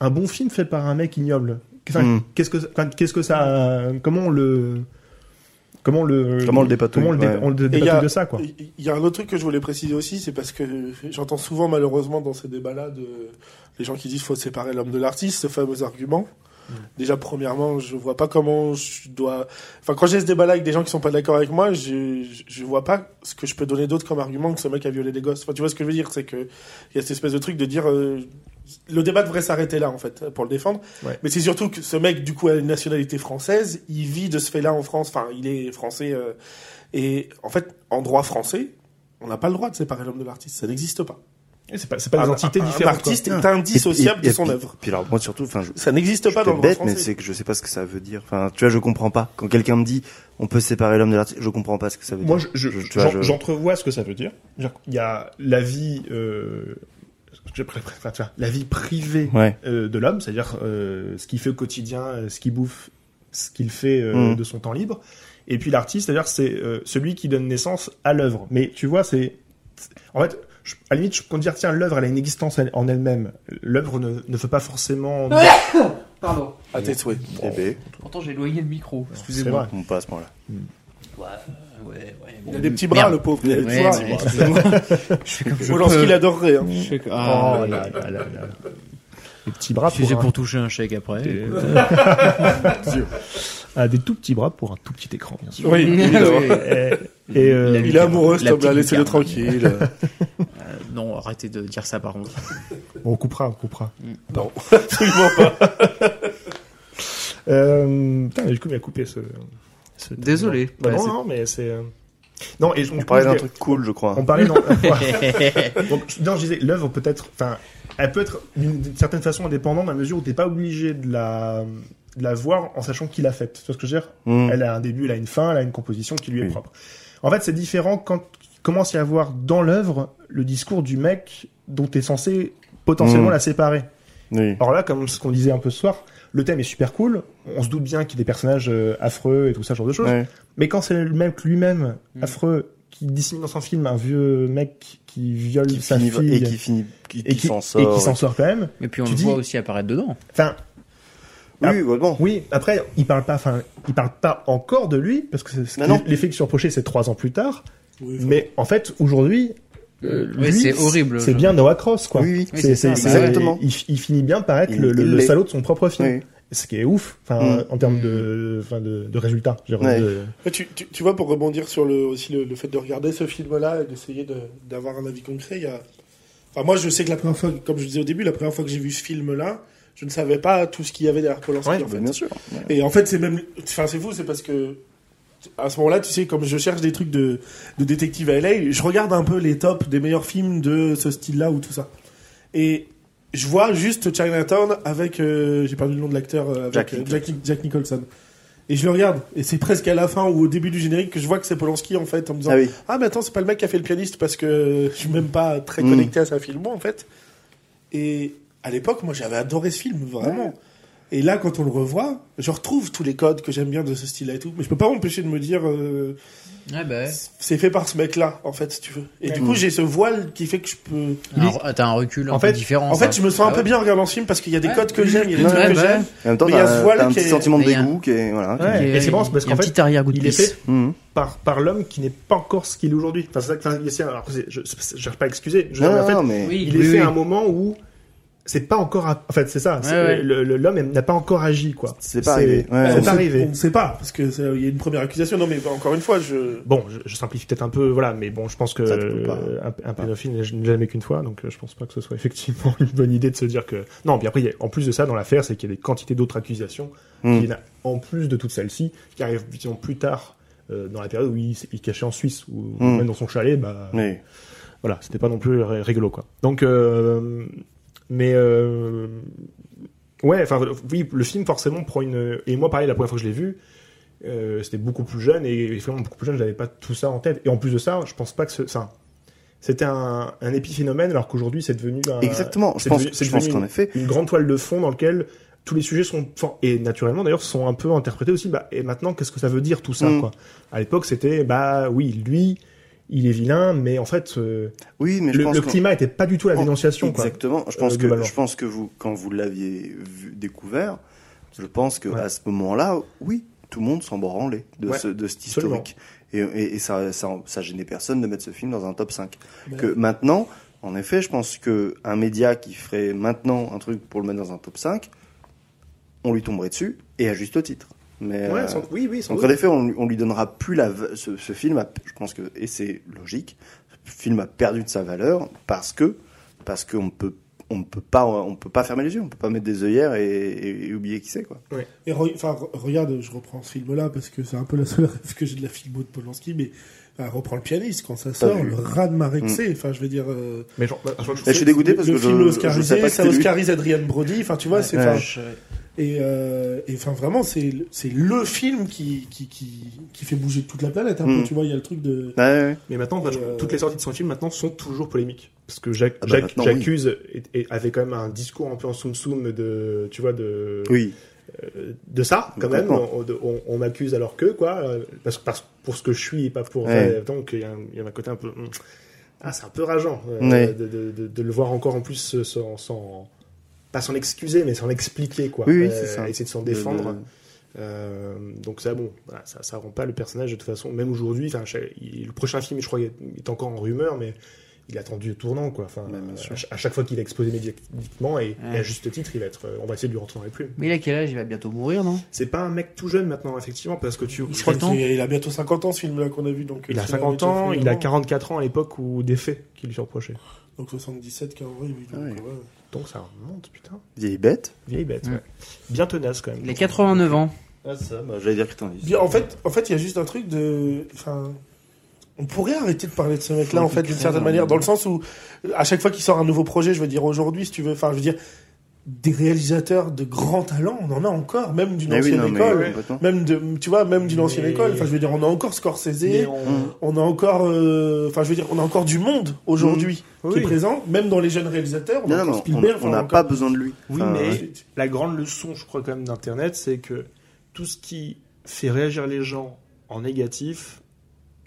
un bon film fait par un mec ignoble? Enfin, Mm. Qu'est-ce que, enfin, qu'est-ce que ça, comment on le, comment on le, Comment le dépatouille, comment on le, dé- ouais. on le a- de ça, quoi. Il y a un autre truc que je voulais préciser aussi, c'est parce que j'entends souvent malheureusement dans ces débats-là de les gens qui disent faut séparer l'homme de l'artiste, ce fameux argument. Déjà, premièrement, je vois pas comment je dois. Enfin, quand j'ai ce débat-là avec des gens qui sont pas d'accord avec moi, je, je, je vois pas ce que je peux donner d'autre comme argument que ce mec a violé des gosses. Enfin, tu vois ce que je veux dire, c'est que il y a cette espèce de truc de dire euh, le débat devrait s'arrêter là en fait pour le défendre. Ouais. Mais c'est surtout que ce mec, du coup, a une nationalité française, il vit de ce fait-là en France. Enfin, il est français. euh, et en fait, en droit français, on n'a pas le droit de séparer l'homme de l'artiste. Ça n'existe pas. Et C'est pas, pas des Un- entités un- différentes. Un artiste quoi. est indissociable Et- et- de son et- œuvre. Puis alors, moi surtout, enfin, Ça n'existe pas dans le bête, mais c'est que je sais pas ce que ça veut dire. Enfin, tu vois, je comprends pas. Quand quelqu'un me dit, on peut séparer l'homme de l'artiste, je comprends pas ce que ça veut Moi, dire. je- j'entrevois ce que ça veut dire. Qu'il y a la vie, ce que j'appelle- enfin, tu vois, la vie privée Ouais. euh, de l'homme, c'est-à-dire euh, ce qu'il fait au quotidien, euh, ce qu'il bouffe, ce qu'il fait euh, Mm. de son temps libre. Et puis l'artiste, c'est-à-dire c'est euh, celui qui donne naissance à l'œuvre. Mais tu vois, c'est en fait, je- à la limite, je peux dire tiens, l'œuvre elle a une existence elle- en elle-même. L'œuvre ne, ne fait pas forcément. [laughs] Pardon. À tes souhaits. Eh ben, Pourtant, j'ai éloigné le micro. C'est Excusez-moi. vrai. on passe par là. Ouais, ouais, ouais. Il a des petits bras, Merde. le pauvre. Il a des petits Ouais, bras. ouais, [laughs] excusez-moi. Je fais comme je l'adorerait. Hein. Je fais Oh là là là là. Des petits bras pour, un- pour toucher un chèque après. [laughs] ah, des tout petits bras pour un tout petit écran, bien sûr. Oui, évidemment. Et, et, euh, Il est amoureux, cet homme-là, petite laissez-le tranquille. [laughs] Euh, non, arrêtez de dire ça par contre. on coupera, on coupera. non, absolument pas. Euh, putain, du coup, il a coupé ce. Désolé. Bah Ouais, non, non, mais c'est. euh, Non, et on On parlait d'un truc cool, je crois. On parlait non. [laughs] Donc, je- non, je disais, l'œuvre peut être, enfin, elle peut être d'une certaine façon indépendante dans la mesure où t'es pas obligé de la, de la voir en sachant qui l'a faite. Tu vois ce que je veux dire Mm. Elle a un début, elle a une fin, elle a une composition qui lui est Oui. propre. En fait, c'est différent quand il commence à y avoir dans l'œuvre le discours du mec dont t'es censé potentiellement Mm. la séparer. Oui. Alors là, comme ce qu'on disait un peu ce soir, le thème est super cool. On se doute bien qu'il y a des personnages euh, affreux et tout ça, ce genre de choses. Ouais. Mais quand c'est le mec lui-même, Mm. affreux, qui dissimule dans son film un vieux mec qui viole Qui sa finit, fille et qui finit, qui, et qui qui s'en et sort. qui s'en sort quand même. Et puis on Tu le dis- voit aussi apparaître dedans. Enfin, Oui, oui, ouais, bon. oui. Après, il parle pas. Enfin, il parle pas encore de lui parce que l'effet que surproché, c'est trois ans plus tard. Oui, Mais en fait, aujourd'hui, euh, Oui, c'est horrible, C'est bien Noah Cross, quoi. Oui, oui. Oui, C'est- c'est c'est- ça. c'est- Exactement. Il, il finit bien par être Il- le, le- salaud de son propre film. Ce qui est ouf, enfin, Mm. en termes de, enfin, de, de résultats. Ouais. de- tu, tu, tu vois, pour rebondir sur le, aussi le, le fait de regarder ce film-là et d'essayer de- d'avoir un avis concret, il y a... Enfin, moi, je sais que la première fois, comme je disais au début, la première fois que j'ai vu ce film-là, je ne savais pas tout ce qu'il y avait derrière Polanski, Ouais, en fait. Bien sûr. Ouais. Et en fait, c'est même, enfin, c'est fou, c'est parce que à ce moment-là, tu sais, comme je cherche des trucs de, de détective à LA, je regarde un peu les tops des meilleurs films de ce style-là ou tout ça. Et je vois juste Chinatown avec, euh, j'ai perdu le nom de l'acteur, euh, avec Jack euh, Jack, Jack Nicholson. Et je le regarde, et c'est presque à la fin ou au début du générique que je vois que c'est Polanski en fait, en me disant Ah oui. ah mais attends c'est pas le mec qui a fait le pianiste parce que je suis même pas très Mm. connecté à sa filmo en fait. Et à l'époque moi j'avais adoré ce film vraiment. Et là quand on le revoit, je retrouve tous les codes que j'aime bien de ce style-là et tout, mais je peux pas m'empêcher de me dire euh, Ouais, bah c'est fait par ce mec-là en fait si tu veux. Et du coup j'ai ce voile qui fait que je peux. Un- T'as un recul un En peu fait- différent. En ça. fait je me sens un Ah peu ouais. bien en regardant ce film parce qu'il y a des Ouais. codes que j'aime, il y a des Ouais, trucs que j'aime. En même temps, Mais il y a ce t'as un qui petit est- sentiment de Mais il y a- dégoût qui est, voilà. Et c'est c'est parce il y a qu'en un fait, il est fait Mhm. par, par l'homme qui n'est pas encore ce qu'il est aujourd'hui. Enfin, c'est ça que, alors, je, je cherche pas à excuser. Je en fait, il est fait à un moment où c'est pas encore, en fait, c'est ça. ouais. L'homme n'a pas encore agi, quoi. C'est pas arrivé. Ouais. c'est arrivé. On ne sait pas parce que il y a une première accusation. Non mais encore une fois je. Bon, je, je simplifie peut-être un peu, voilà, mais bon, je pense que Ça, un, un pédophile n'est jamais qu'une fois, donc euh, je pense pas que ce soit [laughs] effectivement une bonne idée de se dire que non. Puis après, il y a- en plus de ça, dans l'affaire, c'est qu'il y a des quantités d'autres accusations, Mm. qui, en plus de toutes celles-ci, qui arrivent disons, plus tard euh, dans la période où il, il cachait en Suisse ou Mm. même dans son chalet, bah Oui. voilà, c'était pas non plus rigolo, quoi. Donc, euh, mais euh, ouais, enfin, oui, le film forcément prend une. Et moi, pareil, la première fois que je l'ai vu, euh, c'était beaucoup plus jeune et vraiment beaucoup plus jeune, j'avais pas tout ça en tête. Et en plus de ça, je pense pas que ce- ça. C'était un, un épiphénomène, alors qu'aujourd'hui, c'est devenu un, Exactement. Je pense, devenu- je pense qu'en effet, une grande toile de fond dans lequel tous les sujets sont et naturellement d'ailleurs sont un peu interprétés aussi. Bah, et maintenant, qu'est-ce que ça veut dire tout ça Mm. quoi? À l'époque, c'était bah oui, lui, il est vilain, mais en fait, euh, oui, mais je le, pense le climat était pas du tout la Oh, dénonciation. Quoi. Exactement. Je pense Euh, que globalement. je pense que vous, quand vous l'aviez découvert, je pense que Ouais. à ce moment-là, oui, tout le monde s'en branlait de Ouais, ce de cet absolument. historique. Et, et, et ça, ça, ça gênait personne de mettre ce film dans un top 5. Ben, Que maintenant, en effet, je pense que un média qui ferait maintenant un truc pour le mettre dans un top 5, on lui tomberait dessus et à juste titre. Mais Ouais, euh, sans- oui, oui, sans donc doute. en effet, on, on lui donnera plus la ce, ce film. A, je pense que et c'est logique. Ce film a perdu de sa valeur parce que parce qu'on peut on ne peut pas on peut pas fermer les yeux, on peut pas mettre des œillères et, et- et oublier qui c'est quoi. Et re- enfin, re- regarde, je reprends ce film-là parce que c'est un peu la seule [laughs] rêve que j'ai de la filmo de Polanski, mais enfin, reprends le pianiste quand ça sort, le ras de marée que c'est. Enfin, je veux dire. euh, Mais genre, bah, je- Mais je suis dégoûté parce le que film je, je oscarisé, sais pas que ça oscarise Adrian Brody. Enfin, tu vois, c'est. Ouais. Je- Et, euh, et enfin vraiment, c'est le- c'est le film qui, qui, qui, qui fait bouger toute la planète. Un peu, Mm. tu vois, il y a le truc de. Ouais, ouais. Mais maintenant, bah, je- Euh, toutes les sorties de son film maintenant sont toujours polémiques. Parce que Jacques, Ah bah Jacques- j'accuse et, et avait quand même un discours un peu en soum soum de, tu vois, de, Oui. De ça quand même. On, de- on- on m'accuse alors que quoi, parce, parce pour ce que je suis et pas pour. Ouais. donc il y, a un- il y a un côté un peu. hum, Ah, c'est un peu rageant euh, Ouais. de, de, de, de le voir encore en plus euh, sans, sans pas s'en excuser, mais s'en expliquer quoi. Oui, oui, Euh, ça. Essayer de s'en défendre. Euh, donc ça, bon, voilà, ça, ça rend pas le personnage de toute façon. Même aujourd'hui, le prochain film, je crois, est encore en rumeur, mais il a attendu le tournant, quoi. Enfin, à, ch- à chaque fois qu'il est exposé médiatiquement et, Ouais. et à juste titre, il va être. euh, On va essayer de lui rentrer dans les plumes. Mais il a quel âge? Il va bientôt mourir, non? C'est pas un mec tout jeune maintenant, effectivement, parce que tu. Il crois. Il a bientôt 50 ans ce film-là qu'on a vu. Donc, il a c'est 50 la ans, il a finalement. 44 ans à l'époque où des faits qui lui sont reprochés. Donc 77, 40, oui. donc, Ah ouais. Donc ça remonte, putain. Vieille bête. Vieille bête, Mm. ouais. Bien tenace quand même. Il a 89 ans. Ah, ça, bah, j'allais dire que t'en dis. En fait, en fait, il y a juste un truc de, enfin, on pourrait arrêter de parler de ce mec-là, en fait, d'une certaine manière, dans le sens où, à chaque fois qu'il sort un nouveau projet, je veux dire aujourd'hui, si tu veux, enfin, je veux dire, des réalisateurs de grand talent, on en a encore, même d'une oui, ancienne non, école, même de, tu vois, même d'une ancienne Mais- école. Enfin, je veux dire, on a encore Scorsese, on- on a encore, euh, enfin, je veux dire, on a encore du monde aujourd'hui qui Oui. est présent, même dans les jeunes réalisateurs. On n'a encore- pas besoin de lui. Oui, Enfin, mais ouais. la grande leçon, je crois, quand même, d'Internet, c'est que tout ce qui fait réagir les gens en négatif,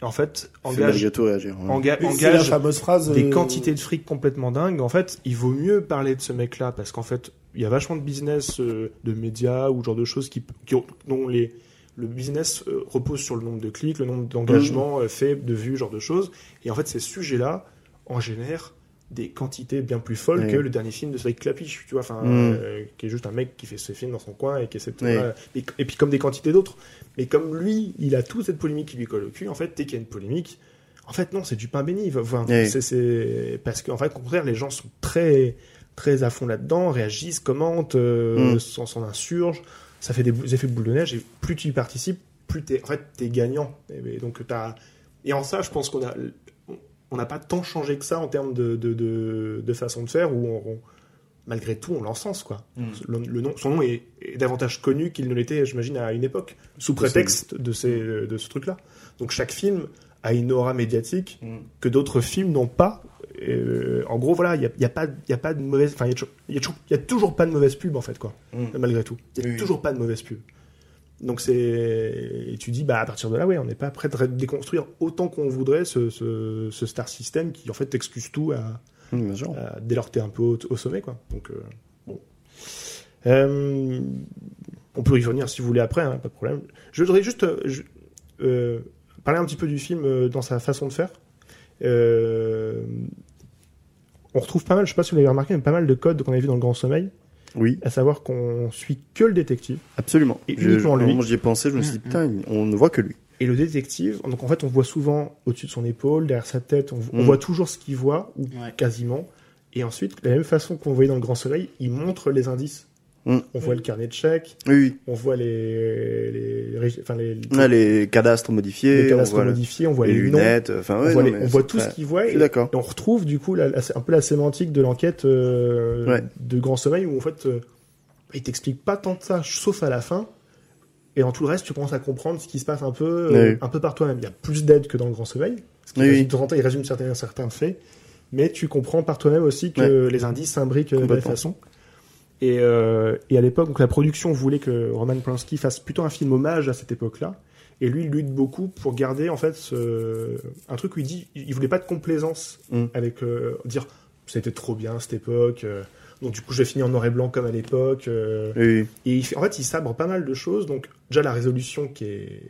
en fait, engage, malgré tout réagir. ouais. enga- Mais c'est la engage fameuse phrase. des euh, quantités de fric complètement dingues. En fait, il vaut mieux parler de ce mec-là parce qu'en fait, il y a vachement de business, euh, de médias ou genre de choses qui, qui ont- dont les, le business euh, repose sur le nombre de clics, le nombre d'engagements euh, faits, de vues, ce genre de choses. Et en fait, ces sujets-là en génèrent des quantités bien plus folles Oui. que le dernier film de Cédric Clapiche, tu vois, enfin, Mm. euh, qui est juste un mec qui fait ses films dans son coin et qui essaie de... Oui. et, et puis comme des quantités d'autres. Mais comme lui, il a toute cette polémique qui lui colle au cul, en fait, dès qu'il y a une polémique, en fait, non, c'est du pain béni. Enfin, Oui. parce qu'en fait, au contraire, les gens sont très, très à fond là-dedans, réagissent, commentent, euh, Mm. s'en insurgent. Ça fait des, effets boule de neige et plus tu y participes, plus t'es, en fait, t'es gagnant. Et, et donc t'as, et en ça, je pense qu'on a, on n'a pas tant changé que ça en termes de, de, de, de façon de faire où on, on- malgré tout, on l'encense, quoi. Mm. Le, le nom, son nom est, est davantage connu qu'il ne l'était, j'imagine, à une époque, sous prétexte de, ces, de ce truc-là. Donc chaque film a une aura médiatique Mm. que d'autres films n'ont pas. Euh, en gros, voilà, il n'y a, y a, pas- il y a pas de mauvaise. Enfin, il y a toujours- a pas de mauvaise pub, en fait, quoi. Mm. Malgré tout. Il n'y a Oui. toujours pas de mauvaise pub. Donc c'est. Et tu dis, bah, à partir de là, ouais, on n'est pas prêt de déconstruire autant qu'on voudrait ce, ce, ce star system qui, en fait, t'excuse tout à, euh, dès lors que t'es un peu au, au sommet, quoi. Donc, euh, bon. Euh, on peut y revenir si vous voulez après, hein, pas de problème. Je voudrais juste euh, je- euh, parler un petit peu du film dans sa façon de faire. On retrouve pas mal, je sais pas si vous l'avez remarqué, mais pas mal de codes qu'on avait vu dans le Grand Sommeil, Oui, à savoir qu'on suit que le détective. absolument. Et Je- uniquement je- lui. Moi, j'y ai pensé, je me suis dit, Mm, putain, on ne voit que lui. Et le détective, donc en fait, on voit souvent au-dessus de son épaule, derrière sa tête, on, on Mm. voit toujours ce qu'il voit, ou Ouais. quasiment. Et ensuite, de la même façon qu'on voyait dans le Grand Soleil, il montre les indices. Mm. On voit le carnet de chèques, Oui, on voit les, les, rég- enfin les, Ouais, les cadastres modifiés, les cadastres on voit le- modifiés, on voit les lunettes, enfin, on voit, non, les- mais on voit c'est tout ce qu'il voit. Je Et, suis d'accord. et on retrouve du coup la- la- un peu la sémantique de l'enquête euh, Ouais. de Grand Sommeil où en fait euh, il t'explique pas tant de ça, sauf à la fin. Et dans tout le reste, tu commences à comprendre ce qui se passe un peu, euh, Oui. un peu par toi-même. Il y a plus d'aide que dans le Grand Sommeil. Parce qu'il Oui, résume- il résume certains, certains faits. Mais tu comprends par toi-même aussi que les indices s'imbriquent euh, de la façon. Et, euh, et à l'époque, donc la production voulait que Roman Polanski fasse plutôt un film hommage à cette époque-là. Et lui, il lutte beaucoup pour garder en fait ce- un truc où il dit, il voulait pas de complaisance Mm. avec euh, dire c'était trop bien cette époque. euh, donc du coup, je vais finir en noir et blanc comme à l'époque. euh, Oui, et il fait- en fait, il sabre pas mal de choses. Donc déjà la résolution qui est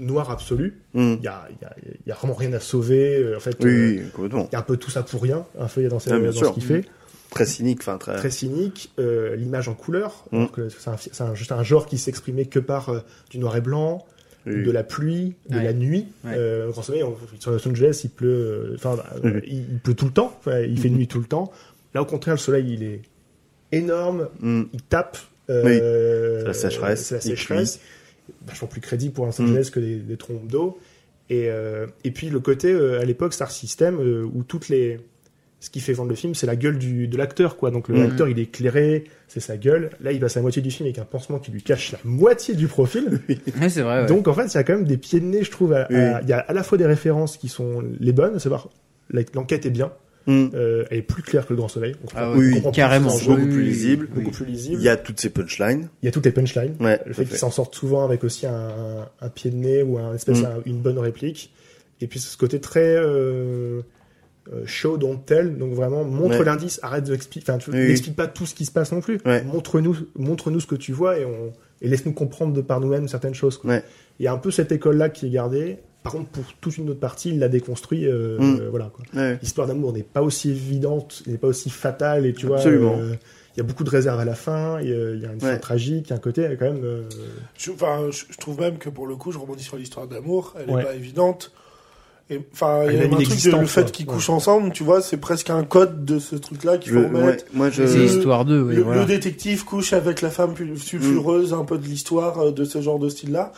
noire absolue. Hum. Il y a, il y a- il y a vraiment rien à sauver. euh, En fait, Oui, euh, oui, il y a un peu tout ça pour rien. Un feuillet dans, ses- Ah, dans ce qu'il fait Très cynique, enfin, très. très cynique, euh, l'image en couleur, Mm. que c'est un, un- juste un genre qui s'exprimait que par euh, du noir et blanc, Oui. de la pluie, de Ouais. la nuit. Ouais. Euh, Grand Sommeil, on- sur Los Angeles, il pleut, euh, enfin, bah, il, il pleut tout le temps, il fait Mhm. nuit tout le temps. Là, au contraire, le soleil, il est énorme, Hum. il tape. euh, C'est la sécheresse, C'est la il sécheresse. Vachement plus crédible pour Los Angeles que des, des trompes d'eau. Et, euh, et puis le côté, euh, à l'époque, Star System, euh, où toutes les, ce qui fait vendre le film, c'est la gueule du, de l'acteur, quoi. Donc, le- Mm. l'acteur, il est éclairé, c'est sa gueule. Là, il passe la moitié du film avec un pansement qui lui cache la moitié du profil. [laughs] C'est vrai. ouais. Donc, en fait, il y a quand même des pieds de nez, je trouve. à- à- Il Oui. y a à la fois des références qui sont les bonnes, à savoir, l'enquête est bien, Hmm. euh, elle est plus claire que le Grand Soleil. On Ah oui, comprend plus carrément. Beaucoup plus oui, beaucoup plus lisible. Il y a toutes ces punchlines. Il y a toutes les punchlines. Ouais, Le fait qu'ils s'en sortent souvent avec aussi un, un pied de nez ou un espèce Mm. un- une bonne réplique. Et puis ce côté très euh, euh, show don't tell, donc vraiment montre Ouais. l'indice, arrête de expliquer, enfin tu Oui, oui. n'expliques pas tout ce qui se passe non plus. Ouais. Montre-nous, montre-nous ce que tu vois et on et laisse-nous comprendre de par nous-mêmes certaines choses. quoi. Ouais. Il y a un peu cette école-là qui est gardée. Par contre, pour toute une autre partie, il l'a déconstruit. euh, Mm. euh, voilà. Quoi. Ouais. L'histoire d'amour n'est pas aussi évidente, n'est pas aussi fatale, et tu vois. Absolument. euh, il y a beaucoup de réserves à la fin. Il y a, une fin Ouais. tragique, il y a un côté quand même. euh, Je, enfin, je, je trouve même que pour le coup, je rebondis sur l'histoire d'amour, elle est Ouais. pas évidente. Enfin, il y a un truc le fait qu'ils Ouais. couchent ensemble, tu vois, c'est presque un code de ce truc-là qu'il faut Je- remettre. ouais, moi, je. C'est Euh, histoire d'eux, oui, le, voilà. le détective couche avec la femme sulfureuse, un peu de l'histoire euh, de ce genre de style-là,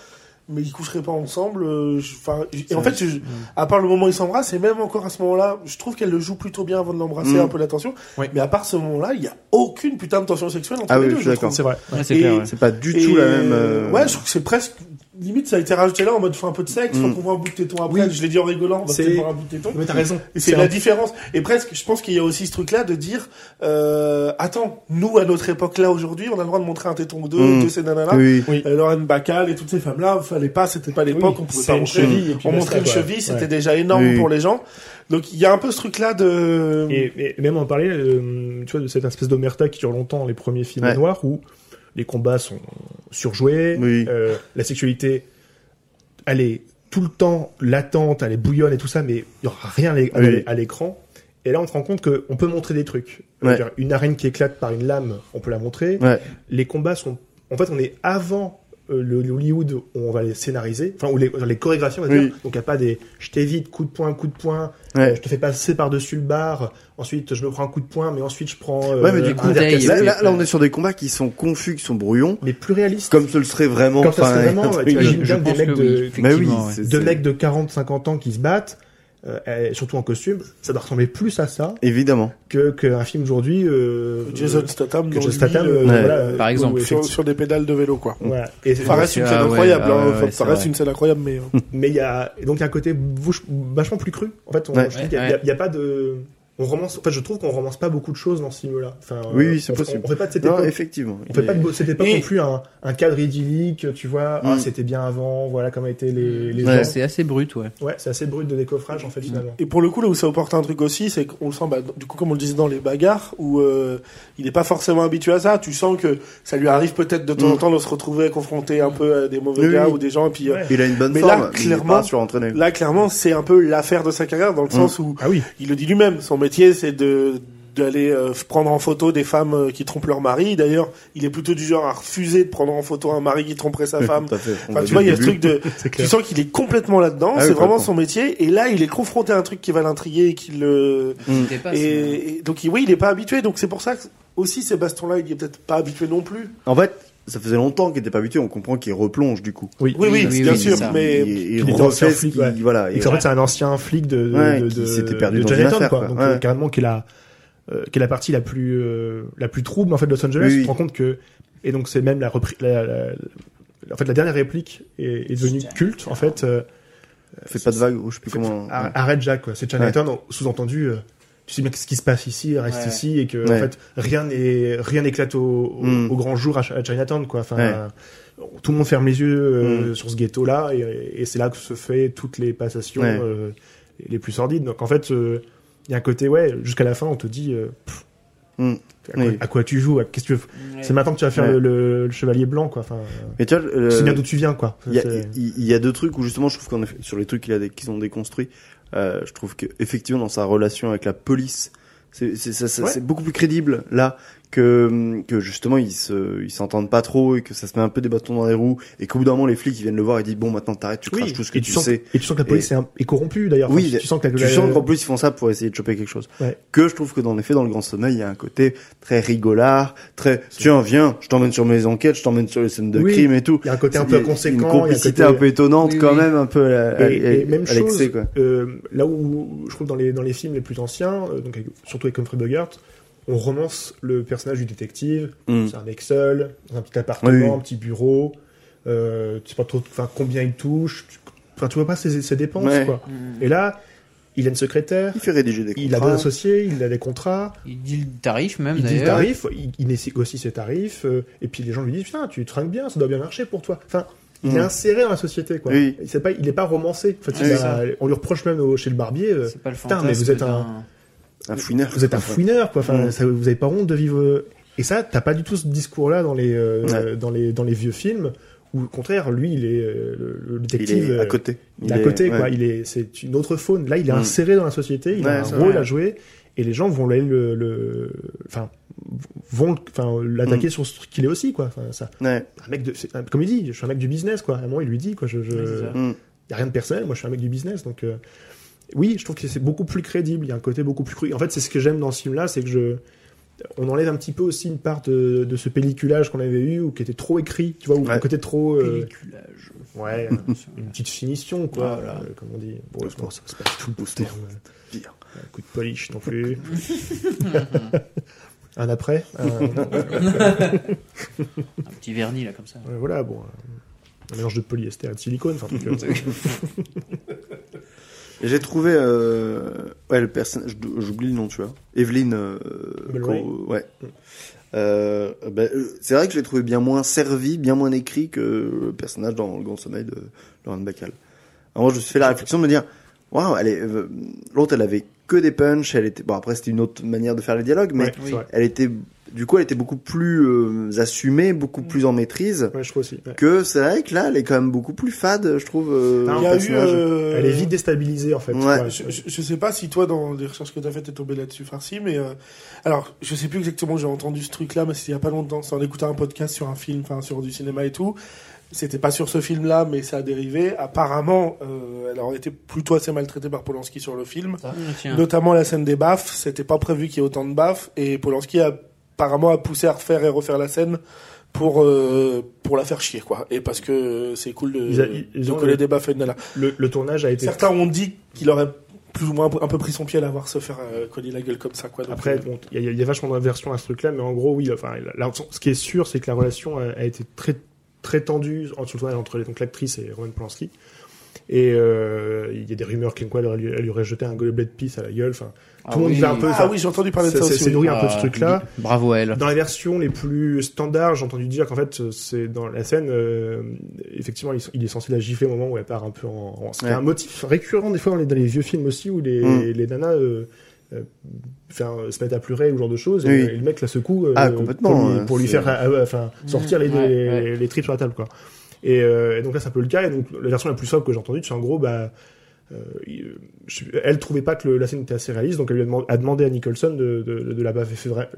mais ils coucheraient pas ensemble. euh, Enfin, et en fait, je- à part le moment où ils s'embrassent, et même encore à ce moment-là, je trouve qu'elle le joue plutôt bien avant de l'embrasser, Mm. un peu la tension. Ouais. Mais à part ce moment-là, il y a aucune putain de tension sexuelle entre Ah les oui, deux. je suis je. C'est vrai. Ouais, c'est pas du Et, tout la même. euh, Ouais, je trouve que c'est presque. Limite, ça a été rajouté là en mode faut un peu de sexe, faut Mm. qu'on voit un bout de téton après. Oui. Je l'ai dit en rigolant, on va peut-être voir un bout de téton. Mais t'as raison. C'est la un- différence. Et presque, je pense qu'il y a aussi ce truc-là de dire, euh, attends, nous à notre époque là aujourd'hui, on a le droit de montrer un téton ou deux, Mm. de ces nanas-là. Oui. Euh, Lorraine Bacall et toutes ces femmes-là, fallait pas, c'était pas l'époque, on pouvait pas une montrer. cheville. On montrait une cheville, c'était Ouais. déjà énorme Oui. pour les gens. Donc il y a un peu ce truc-là de. Et, et même en parler, euh, tu vois, de cette espèce d'omerta qui dure longtemps, les premiers films Ouais. noirs, où les combats sont surjoués, Oui. euh, la sexualité, elle est tout le temps latente, elle est bouillonne et tout ça, mais il y aura rien à Oui. l'écran. Et là, on se rend compte qu'on peut montrer des trucs. Ouais. dire, Une arène qui éclate par une lame, on peut la montrer. Ouais. Les combats sont... En fait, on est avant euh, le, le Hollywood où on va les scénariser, enfin, où les, les chorégraphies, on va Oui. dire. Donc, il n'y a pas des je t'évite, coup de poing, coup de poing, Ouais. euh, je te fais passer par-dessus le bar, ensuite je me prends un coup de poing, mais ensuite je prends. euh, Ouais, mais du un coup. Là, là, là, on est sur des combats qui sont confus, qui sont brouillons, mais plus réaliste. comme ce le serait vraiment. Comme ça serait vraiment, t'imagines de- bien des mecs que de, oui, c'est- mecs de 40-50 ans qui se battent, euh, et surtout en costume, ça doit ressembler plus à ça Évidemment. que qu'un film aujourd'hui. Euh, Jason euh, Statham, que Jason Statham, euh, euh, Ouais. voilà, Par exemple, sur, sur des pédales de vélo, quoi. Voilà. Et Ça reste une Ah scène ouais, incroyable, ah hein. ouais, Enfin, ouais, ça reste vrai. une scène incroyable, mais. euh, [laughs] mais il y a et donc il y a un côté vachement plus cru. En fait, on, Ouais. je trouve qu'il y a- il y a, y a pas de on romance. En fait, je trouve qu'on romance pas beaucoup de choses dans ce film-là. Enfin, Oui, euh, oui, c'est possible. On, fait pas de cette Non, époque. effectivement. On fait pas de cette époque Et- non plus un, un cadre idyllique, tu vois. Ah, Mm. c'était bien avant. Voilà comment étaient les, les Ouais. gens. C'est assez brut, ouais. Ouais, c'est assez brut de décoffrage en fait finalement. Et pour le coup, là où ça apporte un truc aussi, c'est qu'on le sent, bah, du coup, comme on le disait dans les bagarres, où euh, il n'est pas forcément habitué à ça. Tu sens que ça lui arrive peut-être de temps en Mm. temps de se retrouver confronté un peu à des mauvais Oui, gars oui. ou des gens. Et puis euh, Ouais. Il a une bonne Mais forme, là, mais il est clairement- pas surentraîné. là, clairement, c'est un peu l'affaire de sa carrière dans le Mm. sens où Ah oui. il le dit lui-même. Son métier, c'est de d'aller euh, prendre en photo des femmes euh, qui trompent leur mari. D'ailleurs, il est plutôt du genre à refuser de prendre en photo un mari qui tromperait sa femme. Enfin, tu vois, il y a ce truc de, [laughs] C'est tu sens qu'il est complètement là-dedans. Ah c'est oui, vraiment son métier. Et là, il est confronté à un truc qui va l'intriguer et qui le, et, et donc, il- oui, il est pas habitué. Donc, c'est pour ça que aussi, ces bastons-là, il est peut-être pas habitué non plus. En fait, ça faisait longtemps qu'il était pas habitué. On comprend qu'il replonge du coup. Oui. Oui, oui, oui, bien oui, sûr. Mais, il, il Qu'il ancien refait ce flic, qu'il- ouais. voilà. Et qu'en fait, c'est un ancien flic de, de, Ouais, de, qui de- s'était perdu de dans une Chinatown, affaire, quoi. quoi. Donc, Ouais. euh, carrément, qui est la, euh, qui est la partie la plus, euh, la plus trouble, en fait, de Los Angeles. Oui, oui. Tu te rends compte que, et donc, c'est même la reprise, la, la- la- en fait, la dernière réplique est, est devenue culte, en fait. euh, Fais pas de vague, ou je sais plus comment. Ar- Arrête Jack, quoi. C'est Chinatown, sous-entendu, euh, tu sais bien ce qui se passe ici, reste Ouais. ici, et que, Ouais. en fait, rien n'est, rien n'éclate au, au, Mm. au grand jour à, Ch- à Chinatown, quoi. Enfin, Ouais. tout le monde ferme les yeux euh, Mm. sur ce ghetto-là, et, et c'est là que se fait toutes les passations Ouais. euh, les plus sordides. Donc, en fait, euh, il y a un côté, ouais, jusqu'à la fin, on te dit, euh, pff, Mm. à, quoi, Oui. à quoi tu joues, qu'est-ce que C'est maintenant que tu vas faire Ouais. le, le- le chevalier blanc, quoi. Enfin, Mais tu vois, euh, sais bien d'où tu viens, quoi. Il y, a, C'est- y deux trucs où justement je trouve qu'en effet, sur les trucs qu'ils ont déconstruits, euh, je trouve que effectivement dans sa relation avec la police, c'est Ouais. beaucoup plus crédible là que que justement ils se ils s'entendent pas trop et que ça se met un peu des bâtons dans les roues et qu'au bout d'un moment les flics ils viennent le voir et disent bon maintenant t'arrêtes tu craches tout ce que et tu, sens, sais et tu sens que la police est, un- est corrompue d'ailleurs. Oui, Enfin, tu sens que la, tu sens qu'en plus ils font ça pour essayer de choper quelque chose Ouais. que je trouve que dans effet dans le grand sommeil il y a un côté très rigolard très tiens viens je t'emmène sur mes enquêtes je t'emmène sur les scènes de Oui. crime et tout il y a un côté un peu conséquent. une un complicité côté- un peu étonnante Oui, quand même un peu à, à- Et, et même à chose, quoi. euh, là où je trouve dans les dans les films les plus anciens, euh, donc avec- surtout avec Humphrey Bogart, on romance le personnage du détective. Mm. C'est un mec seul, dans un petit appartement, Oui, un petit bureau. Euh, tu sais pas trop, enfin combien il touche. tu- Enfin, tu vois pas ses, ses dépenses, Ouais. quoi. Mm. Et là, il a une secrétaire, il fait rédiger des il a des contrats. associés, il a des contrats, Il dit le tarif même il dit le tarif, il, il négocie ses tarifs, euh, et puis les gens lui disent putain, tu trinques bien, ça doit bien marcher pour toi. Enfin, il Mm. est inséré dans la société, quoi. Oui. Pas, il est pas romancé. En fait, Oui, a- on lui reproche même au- chez le barbier. euh, C'est pas le Putain, fantasme. mais vous êtes un- un fouineur vous êtes un fouineur, quoi. Enfin, Mm. ça- vous avez pas honte de vivre. Et ça, t'as pas du tout ce discours-là dans les euh, Ouais. dans les dans les vieux films. Où au contraire, lui, il est euh, le, le il détective. est à euh, côté Il est à côté, ouais. quoi. Il est, c'est une autre faune. Là, il est Mm. inséré dans la société. Il Ouais, a un rôle vrai. à jouer, et les gens vont aller le, le, enfin, vont, enfin, l'attaquer Mm. sur ce qu'il est aussi, quoi. Enfin, ça, Ouais. un mec de, c'est- comme il dit, je suis un mec du business, quoi. À un moment, il lui dit, quoi. Je, je, y a rien de personnel. Moi, je suis un mec du business, donc. euh, oui, je trouve que c'est beaucoup plus crédible. Il y a un côté beaucoup plus cru. En fait, c'est ce que j'aime dans ce film-là, c'est que je, on enlève un petit peu aussi une part de, de ce pelliculage qu'on avait eu ou qui était trop écrit, tu vois, ou Ouais. un côté trop, euh, Pelliculage. ouais, [laughs] une petite finition, quoi, Voilà. euh, comme on dit. Bon, Ouais, c'est pas, c'est c'est pas du tout le booster. terme, euh, Pire. un coup de polish non plus. un [laughs] après. un- [laughs] Un petit vernis là comme ça. euh, voilà, bon, euh, un mélange de polyester et de silicone. Enfin, un truc, euh, Et j'ai trouvé euh, ouais le personnage j'oublie le nom tu vois. Evelyn euh, ouais. Euh, euh, c'est vrai que je l'ai trouvé bien moins servi bien moins écrit que le personnage dans le grand sommeil de Laurent Bacall. Alors je me suis fait la réflexion de me dire waouh elle est l'autre elle avait que des punchs elle était bon après c'était une autre manière de faire les dialogues mais ouais, elle était du coup elle était beaucoup plus euh, assumée beaucoup plus en maîtrise Ouais, je trouve aussi. ouais. que c'est vrai que là elle est quand même beaucoup plus fade je trouve euh, Non, Il y a eu. euh, Elle est vite déstabilisée en fait. Ouais. Je, je, je sais pas si toi, dans les recherches que tu as faites, t'es tombé là-dessus, Farsi, mais euh, alors, je sais plus exactement, j'ai entendu ce truc-là, mais c'était il y a pas longtemps, c'est en écoutant un podcast sur un film, enfin, sur du cinéma et tout. C'était pas sur ce film-là, mais ça a dérivé. Apparemment, euh, elle aurait été plutôt assez maltraitée par Polanski sur le film. Ah, tiens. Notamment la scène des baffes, c'était pas prévu qu'il y ait autant de baffes, et Polanski a apparemment a poussé à refaire et refaire la scène pour euh, pour la faire chier quoi et parce que c'est cool de, Ils a- ils- de ont coller le- des baffes nana. Le, le tournage a été Certains ont dit qu'il aurait plus ou moins un peu- pris son pied à la voir se faire euh, coller la gueule comme ça quoi. Donc, Après, euh, bon, il y, a- il y a vachement d'inversions à ce truc-là, mais en gros, oui. Enfin, là, ce qui est sûr, c'est que la relation a, a été très très tendue entre, entre donc l'actrice et Roman Polanski. Et euh, il y a des rumeurs comme quoi elle, lui- elle lui aurait jeté un gobelet de pisse à la gueule. Enfin, Ah tout le monde oui. va un peu. ah oui j'ai entendu parler de ça c'est- aussi. c'est nourri un peu de Ah, ce truc-là. Bravo à elle. Dans les versions les plus standards, j'ai entendu dire qu'en fait, c'est dans la scène, euh, effectivement, il, est censé la gifler au moment où elle part un peu en. en c'est Ouais. un motif récurrent des fois dans les, dans les vieux films aussi où les, Mm. les nanas euh, euh, se mettent à pleurer ou ce genre de choses et, Oui. et le mec la secoue euh, Ah, complètement, pour lui, pour lui faire euh, enfin, sortir les, Ouais, les, ouais. les tripes sur la table quoi. Et, euh, et donc là c'est un peu le cas. Et donc la version la plus sobre que j'ai entendue c'est en gros bah euh, elle trouvait pas que la scène était assez réaliste, donc elle lui a, demandé, à Nicholson de, la,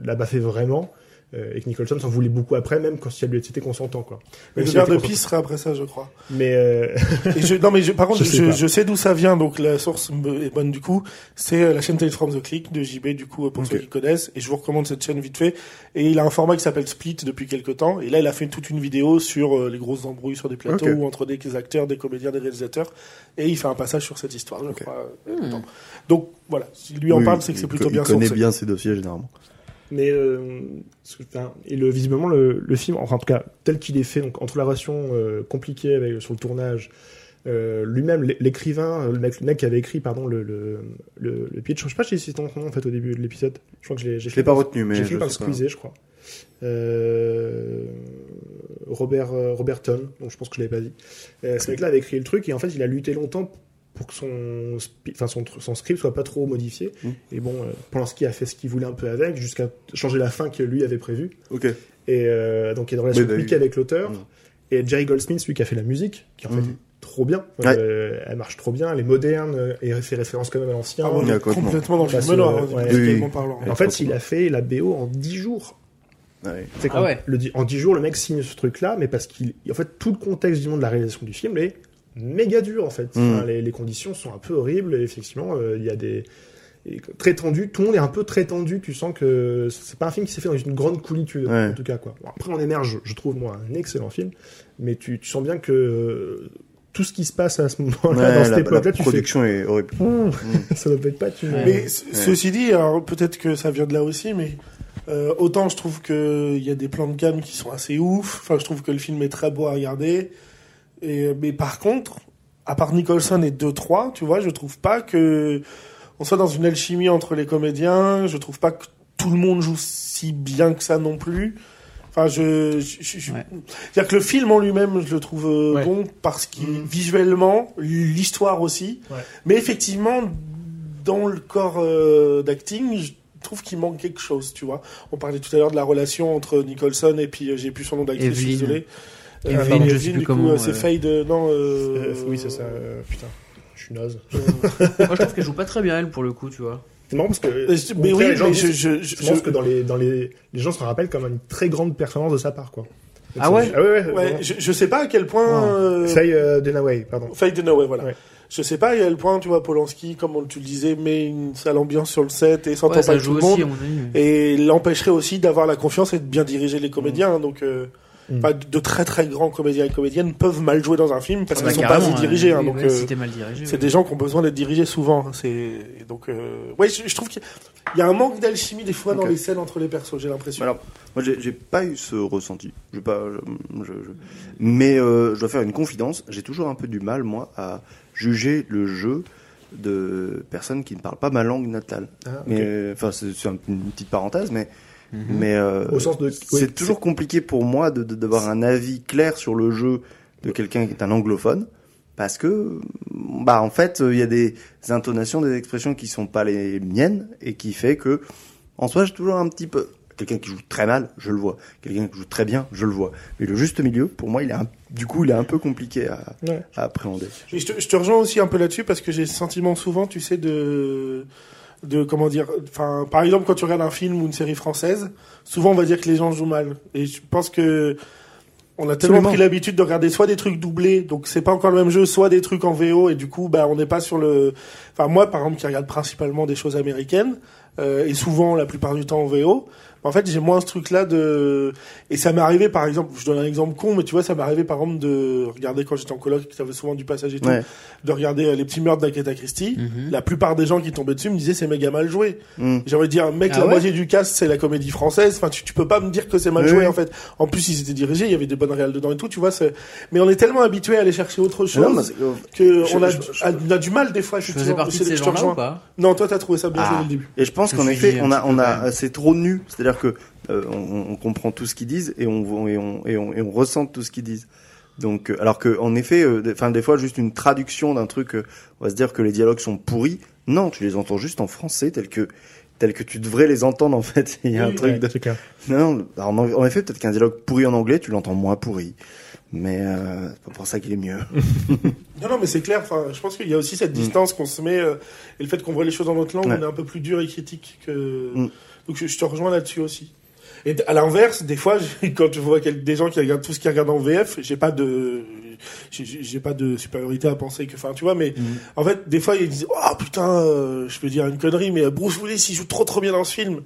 la baffer vraiment, euh, et que Nicholson s'en voulait beaucoup après, même quand si elle lui était consentant, quoi. Mais le si verre de pisse serait après ça je crois. Mais euh, Et je, non mais je, par [laughs] contre Je je, sais je, pas. je sais d'où ça vient donc la source est bonne du coup. C'est euh, la chaîne Tales from the Click de JB du coup euh, pour ceux qui connaissent. Et je vous recommande cette chaîne vite fait. Et il a un format qui s'appelle Split depuis quelques temps. Et là il a fait toute une vidéo sur euh, les grosses embrouilles sur des plateaux ou entre des acteurs des comédiens des réalisateurs. Et il fait un passage sur cette histoire je crois euh, Hmm. donc voilà. S'il lui en Oui, parle c'est que c'est plutôt bien il connaît sourcé. bien ses dossiers généralement Mais euh, et le visiblement le, le film, enfin en tout cas tel qu'il est fait, donc entre la relation euh, compliquée avec, sur le tournage, euh, lui-même l'é- l'écrivain, le mec, le mec qui avait écrit pardon le le, le, le pitch, je sais pas si c'est ton nom en fait au début de l'épisode. Je crois que je l'ai l'ai pas retenu mais j'ai fini par le pas. squeezer, je crois. Euh, Robert Roberton, donc je pense que je l'avais pas dit. Euh, ce mec-là avait écrit le truc et en fait il a lutté longtemps pour que son, spi- enfin son, tr- son script soit pas trop modifié. Mm. Et bon, euh, Polanski a fait ce qu'il voulait un peu avec, jusqu'à changer la fin que lui avait prévue. ok Et euh, donc il y a une relation Oui, bah oui. compliquée avec l'auteur. Mm. Et Jerry Goldsmith, lui qui a fait la musique, qui en fait Mhm. est trop bien. Ouais. Euh, elle marche trop bien, elle est moderne euh, et elle fait référence quand même à l'ancien. Ah, est complètement. dans le film ouais. Oui. parlant en fait, il a fait la BO en 10 jours. Ouais. C'est Ah ouais. le, di- en 10 jours, le mec signe ce truc-là, mais parce qu'il, en fait, tout le contexte du monde de la réalisation du film est méga dur, en fait. Mm. Enfin, les, les conditions sont un peu horribles, et effectivement, euh, il y a des, très tendu, tout le monde est un peu très tendu, tu sens que c'est pas un film qui s'est fait dans une grande coolitude, Ouais. en tout cas, quoi. Bon, après, on émerge, je trouve, moi, un excellent film, mais tu, tu sens bien que euh, tout ce qui se passe à ce moment-là, Ouais, dans la, cette la époque-là, tu fais, production est horrible. Hum, [laughs] ça doit peut-être pas être une... Ouais. Mais ce- ceci dit, alors peut-être que ça vient de là aussi, mais euh, autant je trouve qu'il y a des plans de cam qui sont assez ouf. Enfin, je trouve que le film est très beau à regarder. Et, mais par contre, à part Nicholson et 2-3, tu vois, je trouve pas que on soit dans une alchimie entre les comédiens. Je trouve pas que tout le monde joue si bien que ça non plus. Enfin, je, je, je- Ouais. c'est-à-dire que le film en lui-même, je le trouve euh, Ouais. bon parce qu'il Mhm. visuellement, l'histoire aussi. Ouais. Mais effectivement, dans le corps euh, d'acting, je trouve qu'il manque quelque chose, tu vois. On parlait tout à l'heure de la relation entre Nicholson et puis euh, j'ai plus son nom d'actrice, je Evelyn. désolé. Evelyn, pardon, je sais plus du comment, coup, euh, c'est euh, Fade, euh, non. Euh, Euh, oui, c'est ça, euh, putain, je suis naze. euh, [laughs] Moi, je trouve qu'elle joue pas très bien, elle, pour le coup, tu vois. C'est marrant parce que... mais oui, les gens mais je, je, je- Je pense que dans les, dans les, les gens se rappellent comme une très grande performance de sa part, quoi. Ah ouais Ah ouais, ouais. ouais, je, je sais pas à quel point. Wow. euh, Faye euh, Dunaway, pardon. Faye Dunaway, voilà. Ouais. Je sais pas à quel point, tu vois, Polanski, comme tu le disais, met une sale ambiance sur le set et s'entend Ouais, pas tout joue le monde. aussi, à mon avis. mais- Et l'empêcherait aussi d'avoir la confiance et de bien diriger les comédiens. Donc, euh, Mm. enfin, de très très grands comédiens et comédiennes peuvent mal jouer dans un film parce Bah, qu'ils sont pas assez dirigés. hein, oui, donc, ouais, euh, si t'es mal dirigé. c'est ouais. des gens qui ont besoin d'être dirigés souvent. hein. C'est donc, euh, ouais, je, je trouve qu'il y a un manque d'alchimie des fois dans les scènes entre les persos. J'ai l'impression. Alors, moi, j'ai pas eu ce ressenti. Je, pas, je, je- je- Mais euh, je dois faire une confidence. J'ai toujours un peu du mal, moi, à juger le jeu de personnes qui ne parlent pas ma langue natale. Ah, ok. Mais enfin, c'est c'est un- une petite parenthèse, mais Mhm. mais euh, Au sens de- c'est oui, toujours compliqué pour moi de d'avoir un avis clair sur le jeu de quelqu'un qui est un anglophone. Parce que, bah, en fait, il y a des intonations, des expressions qui sont pas les miennes et qui fait que, en soi, j'ai toujours un petit peu, quelqu'un qui joue très mal, je le vois. Quelqu'un qui joue très bien, je le vois. Mais le juste milieu, pour moi, il est un, du coup, il est un peu compliqué à, Ouais. à appréhender. Je, te, je te rejoins aussi un peu là-dessus parce que j'ai le sentiment souvent, tu sais, de de comment dire enfin par exemple quand tu regardes un film ou une série française souvent on va dire que les gens jouent mal et je pense que on a tellement Absolument. pris l'habitude de regarder soit des trucs doublés donc c'est pas encore le même jeu soit des trucs en VO et du coup bah on n'est pas sur le enfin moi par exemple qui regarde principalement des choses américaines euh, et souvent la plupart du temps en VO en fait j'ai moins ce truc là de et ça m'est arrivé par exemple je donne un exemple con mais tu vois ça m'est arrivé par exemple de regarder quand j'étais en coloc qui avait souvent du passage et tout Ouais. de regarder euh, les petits meurtres d'Agatha Christie Mhm. la plupart des gens qui tombaient dessus me disaient c'est méga mal joué. Hmm. J'ai envie de dire, mec, Ah la ouais moitié du cast c'est la comédie française. Enfin, tu, tu peux pas me dire que c'est mal Oui, joué oui. en fait. En plus, ils étaient dirigés, il y avait des bonnes réals dedans et tout, tu vois. c'est- Mais on est tellement habitué à aller chercher autre chose Non, c'est- euh, que je- on a, je- on a du mal des fois. Je faisais partie de C'est- ces ou pas? Non, toi t'as trouvé ça bien Ah. joué le début. Et je pense qu'en effet, on a, on a, c'est trop nu. C'est-à-dire que euh, on, on comprend tout ce qu'ils disent et on, et on, et on, et on ressent tout ce qu'ils disent. Donc, euh, alors que, en effet, euh, des- enfin, des fois, juste une traduction d'un truc, euh, on va se dire que les dialogues sont pourris. Non, tu les entends juste en français, tel que, tel que tu devrais les entendre en fait. [laughs] Il y a un Oui, truc Ouais, de. Non, alors, en, en effet, peut-être qu'un dialogue pourri en anglais, tu l'entends moins pourri. Mais euh, c'est pas pour ça qu'il est mieux. [laughs] Non, non, mais c'est clair. Enfin, je pense qu'il y a aussi cette Mm. distance qu'on se met euh, et le fait qu'on voit les choses dans notre langue, Ouais. on est un peu plus dur et critique que. Mm. Donc je, je te rejoins là-dessus aussi. Et à l'inverse, des fois, [laughs] quand je vois quel- des gens qui regardent tout ce qu'ils regardent en VF, j'ai pas de, j'ai- j'ai j'ai pas de supériorité à penser que, enfin, tu vois, mais Mm. en fait, des fois, ils disent, oh putain, euh, je peux dire une connerie, mais Bruce Willis, il joue trop trop bien dans ce film.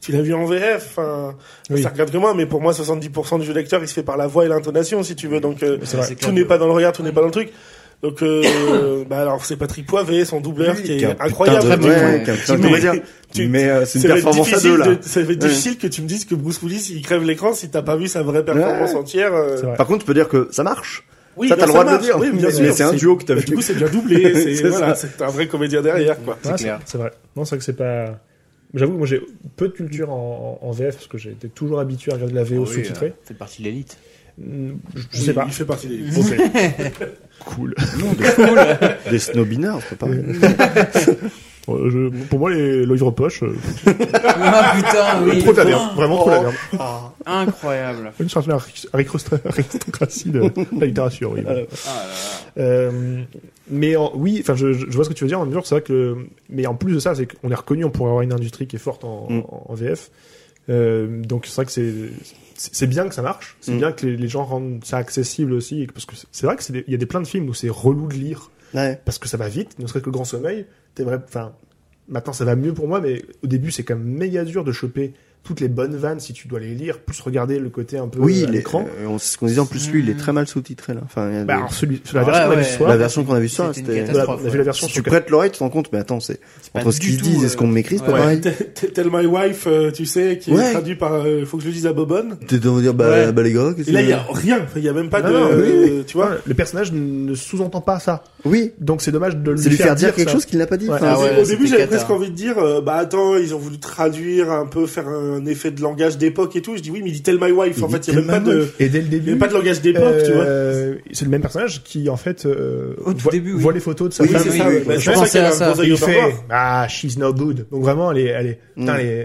Tu l'as vu en VF, enfin, Oui. ça regarde que moi, mais pour moi, 70% du jeu d'acteur, il se fait par la voix et l'intonation, si tu veux, donc. euh, vrai. Tout n'est pas dans le regard, tout n'est pas dans le truc. Donc, euh, [coughs] bah alors c'est Patrick Poivet, son doubleur, Oui, qui est incroyable. de- Du ouais, tu- Mais euh, c'est une performance à difficile deux là. de- ça va être Ouais. difficile que tu me dises que Bruce Willis il crève l'écran si t'as pas vu sa vraie performance Ouais. entière. euh. C'est vrai. Par contre, tu peux dire que ça marche. Oui, Ça, bah, t'as le droit de le dire. Oui, bien Mais sûr, c'est un duo que t'as vu. Du coup, c'est bien doublé. [laughs] C'est C'est voilà, c'est un vrai comédien derrière, quoi. C'est vrai. Non, c'est vrai que c'est pas. J'avoue, moi j'ai peu de culture en, VF parce que j'ai été toujours habitué à regarder la VO Ah oui, sous-titrée. euh, Faites partie de l'élite. Mm, Je, je Oui, sais pas. Il fait partie des. [laughs] Ok. cool. Des snobinards, c'est pas. [laughs] Euh, je- pour moi, les, le livre poche, euh, Ah putain, oui. trop de la merde. Vraiment trop de la merde. Incroyable. Une certaine aric- aristocra- aristocratie de la littérature, oui. Ah là là. Euh, mais en- oui, enfin, je, je vois ce que tu veux dire. En mesure, c'est vrai que, mais en plus de ça, c'est qu'on est reconnu, on pourrait avoir une industrie qui est forte en, Mm. en- en VF, Euh, donc c'est vrai que c'est c'est c'est bien que ça marche, c'est Mm. bien que les, les gens rendent ça accessible aussi, et que- parce que c'est- c'est vrai que c'est des- il y a des plein de films où c'est relou de lire Ouais. parce que ça va vite, ne serait-ce que le grand sommeil. T'es vrai, enfin maintenant ça va mieux pour moi, mais au début c'est quand même méga dur de choper toutes les bonnes vannes si tu dois les lire, plus regarder le côté un peu Oui, à l'écran. euh, on- c'est ce qu'on disait en plus, lui, il est très mal sous-titré là. Enfin, Bah, des- alors, celui, la Ah, version qu'on a vue ce soir, la version qu'on a vue ce soir, C'était on a vu la version Si sur tu prêtes l'oreille, tu te rends compte, mais attends, c'est pas entre ce qu'ils disent et euh, ce qu'on m'écrit, c'est ouais. pas pareil. [laughs] Tell My Wife, euh, tu sais, qui Ouais. est traduit par euh, Faut que je le dise à Bobonne. T'es de dire, bah, Ouais. bah les gars, qu'est-ce Et là, il y a rien. Il y a même pas de, euh, tu vois. Le personnage ne sous-entend pas ça. Oui, Donc c'est dommage de c'est lui faire dire quelque chose qu'il n'a pas dit. Au début, j'avais presque envie de dire, euh, bah attends, ils ont voulu traduire un peu, faire un effet de langage d'époque et tout. Je dis oui, mais il dit Tell My Wife. Il en fait, il y a même pas de. Et dès le il y début, a pas de langage d'époque, tu vois. euh, c'est le même personnage qui en fait euh, Au tout voit, début, oui. voit les photos de sa Oui, femme. c'est oui, ça. oui. Bah, Je ça pensais qu'il y a à un ça. il fait ah she's no good. Donc vraiment elle est elle est putain, Mm. elle est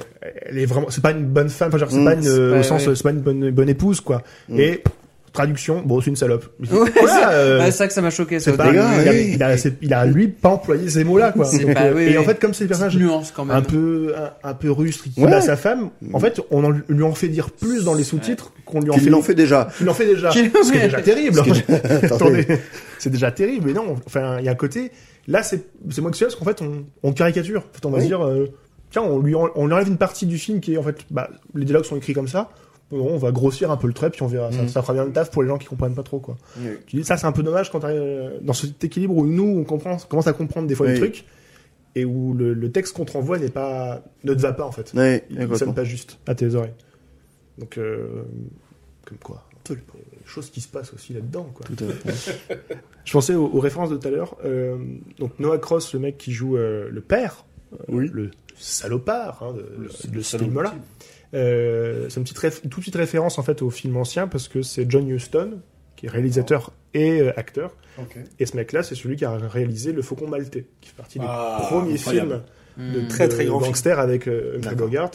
elle est vraiment c'est pas une bonne femme. Enfin genre c'est Mm. pas une euh, au sens c'est pas une bonne bonne épouse quoi. Mm. Et traduction bon c'est une salope. Ouais, Voilà, euh, Ah, c'est ça que ça m'a choqué. c'est ça, pas gars, il, a, oui. il, a, c'est- il a lui pas employé ces mots là quoi. C'est Donc, pas- oui, et oui. en fait comme c'est des Petite personnages nuance quand même. un peu un, un peu rustre qui Ouais. bat sa femme, en fait on en- lui en fait dire plus dans les sous-titres qu'on lui en fait l'en fait déjà. Il en fait déjà. Qu'il- Ce qui est déjà terrible. C'est déjà terrible. Mais non, enfin, il y a un côté. Là, c'est c'est moins que ça, parce qu'en fait, on, on caricature. En fait, on va Oui. se dire, euh, tiens, on lui, en- on lui enlève une partie du film qui est, en fait, bah, les dialogues sont écrits comme ça. Bon, on va grossir un peu le trait, puis on verra. Ça, Mhm. ça fera bien le taf pour les gens qui comprennent pas trop, quoi. Oui. Ça, c'est un peu dommage quand t'arrives euh, dans cet équilibre où nous, on comprend, commence à comprendre des fois Oui. les trucs, et où le, le texte qu'on te renvoie n'est pas, ne te va pas, en fait. Ouais, Il, sonne pas juste à tes oreilles. Donc, euh, comme quoi. Des choses qui se passent aussi là-dedans, quoi. Tout à fait. [laughs] Je pensais aux, aux références de tout à l'heure. Euh, donc Noah Cross, le mec qui joue euh, le père, Oui. le salopard hein, de, Le- de le ce film-là. Euh, c'est une petite réf- toute petite référence en fait au film ancien parce que c'est John Huston qui est réalisateur et euh, acteur. Et ce mec-là, c'est celui qui a réalisé Le Faucon Maltais, qui fait partie des Ah, premiers incroyable. films de Hmm. Très, très de grand film. gangster avec euh, Humphrey. Bogart.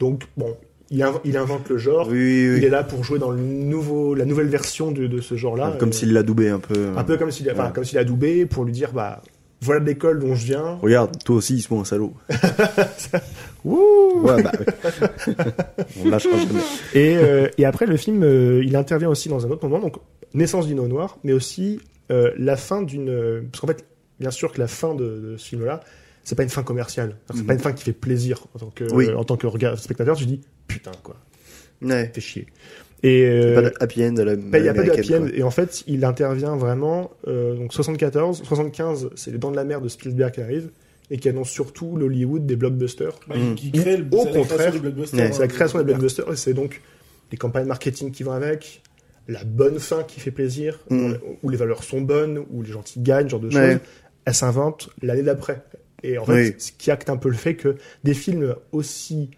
Donc bon, il, inv- il invente le genre. Oui, oui, Il est là pour jouer dans le nouveau, la nouvelle version de, de ce genre-là. Comme Euh, s'il l'a doubé un peu. un peu comme s'il Ouais. comme s'il a doubé pour lui dire, bah, voilà l'école dont je viens. Regarde, toi aussi, il se un salaud. [laughs] [laughs] Wouh Ouais, bah, ouais. On lâchera jamais. et, euh, et après, le film, euh, il intervient aussi dans un autre moment, donc naissance du noir, mais aussi euh, la fin d'une. euh, Parce qu'en fait, bien sûr que la fin de, de ce film-là, c'est pas une fin commerciale. C'est Mhm. pas une fin qui fait plaisir en tant que, Oui. en tant que regard- spectateur. Tu dis, putain, quoi, Ouais. fait chier. Et euh, Pas de happy end à la Il n'y a pas de happy end. Et en fait, il intervient vraiment. Euh, donc 74, 75, c'est les Dents de la Mer de Spielberg qui arrive et qui annonce surtout l'Hollywood des blockbusters. Bah, qui crée le, Au c'est la création contraire, hein, C'est la création des de- blockbusters et c'est donc les campagnes marketing qui vont avec, la bonne fin qui fait plaisir, Mm. où les valeurs sont bonnes, où les gentils gagnent, ce genre de choses. Ouais. Elle s'invente l'année d'après. Et en fait, Oui. ce qui acte un peu le fait que des films aussi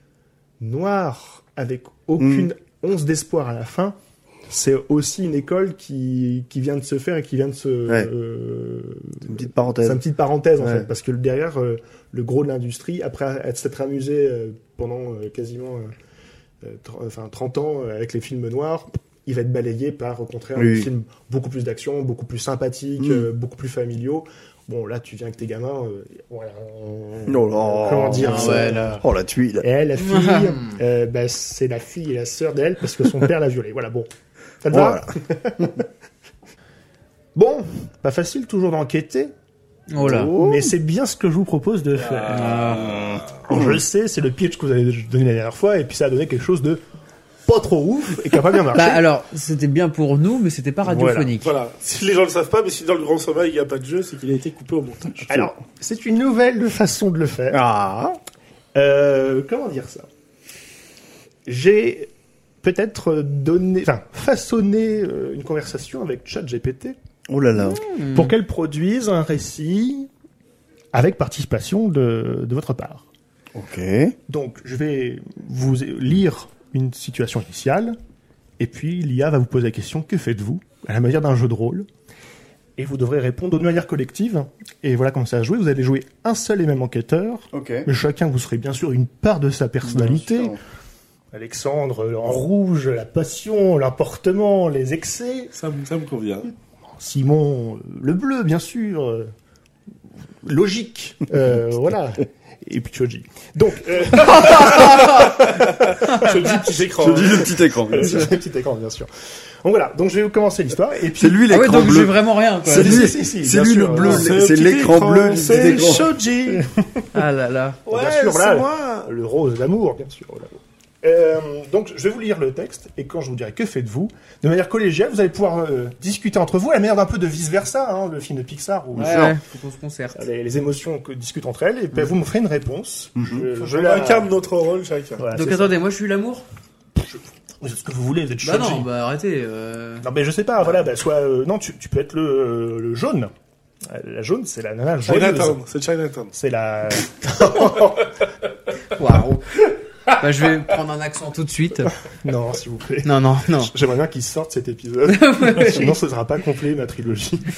noirs, avec aucune Mm. once d'espoir à la fin, c'est aussi une école qui, qui vient de se faire et qui vient de se... Ouais. euh, C'est une petite c'est parenthèse. une petite parenthèse en Ouais. fait, parce que derrière euh, le gros de l'industrie, après être- s'être amusé euh, pendant euh, quasiment tr- enfin, 30 ans euh, avec les films noirs, il va être balayé par au contraire Oui. des films beaucoup plus d'action, beaucoup plus sympathiques, Mm. euh, beaucoup plus familiaux. Bon là tu viens avec tes gamins, euh, voilà, on- Oh là. comment dire Ah ouais, là. Oh, la tuile. Et la fille, [laughs] euh, bah, c'est la fille et la sœur d'elle parce que son père l'a violée. Voilà, bon. Ça te va Voilà. [laughs] Bon, pas facile toujours d'enquêter, Oh là. mais c'est bien ce que je vous propose de faire. Ah. Je le sais, c'est le pitch que vous avez donné la dernière fois, et puis ça a donné quelque chose de pas trop ouf et qui a pas bien marché. Bah alors, c'était bien pour nous, mais c'était pas radiophonique. Voilà. Si les gens ne le savent pas, mais si dans le grand sommeil il n'y a pas de jeu, c'est qu'il a été coupé au montage. Alors, c'est une nouvelle façon de le faire. Ah. Euh, comment dire ça? J'ai peut-être donné, enfin, façonné euh, une conversation avec ChatGPT Oh là là. Hmm. pour qu'elle produise un récit avec participation de, de votre part. Ok. Donc, je vais vous lire une situation initiale, et puis l'IA va vous poser la question que faites-vous à la manière d'un jeu de rôle? Et vous devrez répondre de manière collective. Et voilà comment ça va jouer. Vous allez jouer un seul et même enquêteur, Ok. mais chacun vous serez bien sûr une part de sa personnalité. Bien sûr. Alexandre en rouge, la passion, l'emportement, les excès. Ça, me- ça me convient. Simon, le bleu, bien sûr. logique. Euh, [laughs] voilà. Et puis Choji. Donc, euh, [laughs] Je dis petit écran. Je dis le petit écran. bien [laughs] sûr. le petit écran, bien sûr. Donc voilà. Donc je vais commencer l'histoire. Et puis, C'est lui Ah ouais, l'écran donc j'ai bleu. vraiment rien. C'est lui, Si, si, si, c'est lui le bleu. Ce C'est l'écran écran, bleu C'est écran. Shoji. Ah là là. Ouais, Bien sûr, voilà. moi. le rose d'amour, bien sûr. l'amour. Euh, donc, je vais vous lire le texte, et quand je vous dirai que faites-vous, de manière collégiale, vous allez pouvoir euh, discuter entre vous, à la manière d'un peu de vice-versa, hein, le film de Pixar, où Ouais, genre, ouais, faut qu'on se concerte. les, les émotions que- discutent entre elles, et vous me ferez une réponse. Je, je Je la- incarne notre rôle chacun. Voilà, Donc attendez, moi je suis l'amour ça. Vous êtes ce que vous voulez, vous êtes Bah non, bah arrêtez. euh. Non, mais je sais pas, voilà, bah, soit... euh, non, tu, tu peux être le, euh, le jaune. La jaune, c'est la nana. Chinatown, c'est Chinatown. C'est la... [laughs] Waouh. Bah je vais prendre un accent tout de suite. [laughs] non, s'il vous plaît. Non, non, non. J'aimerais bien qu'il sorte cet épisode. [laughs] Sinon, ce sera pas complet, ma trilogie. [laughs]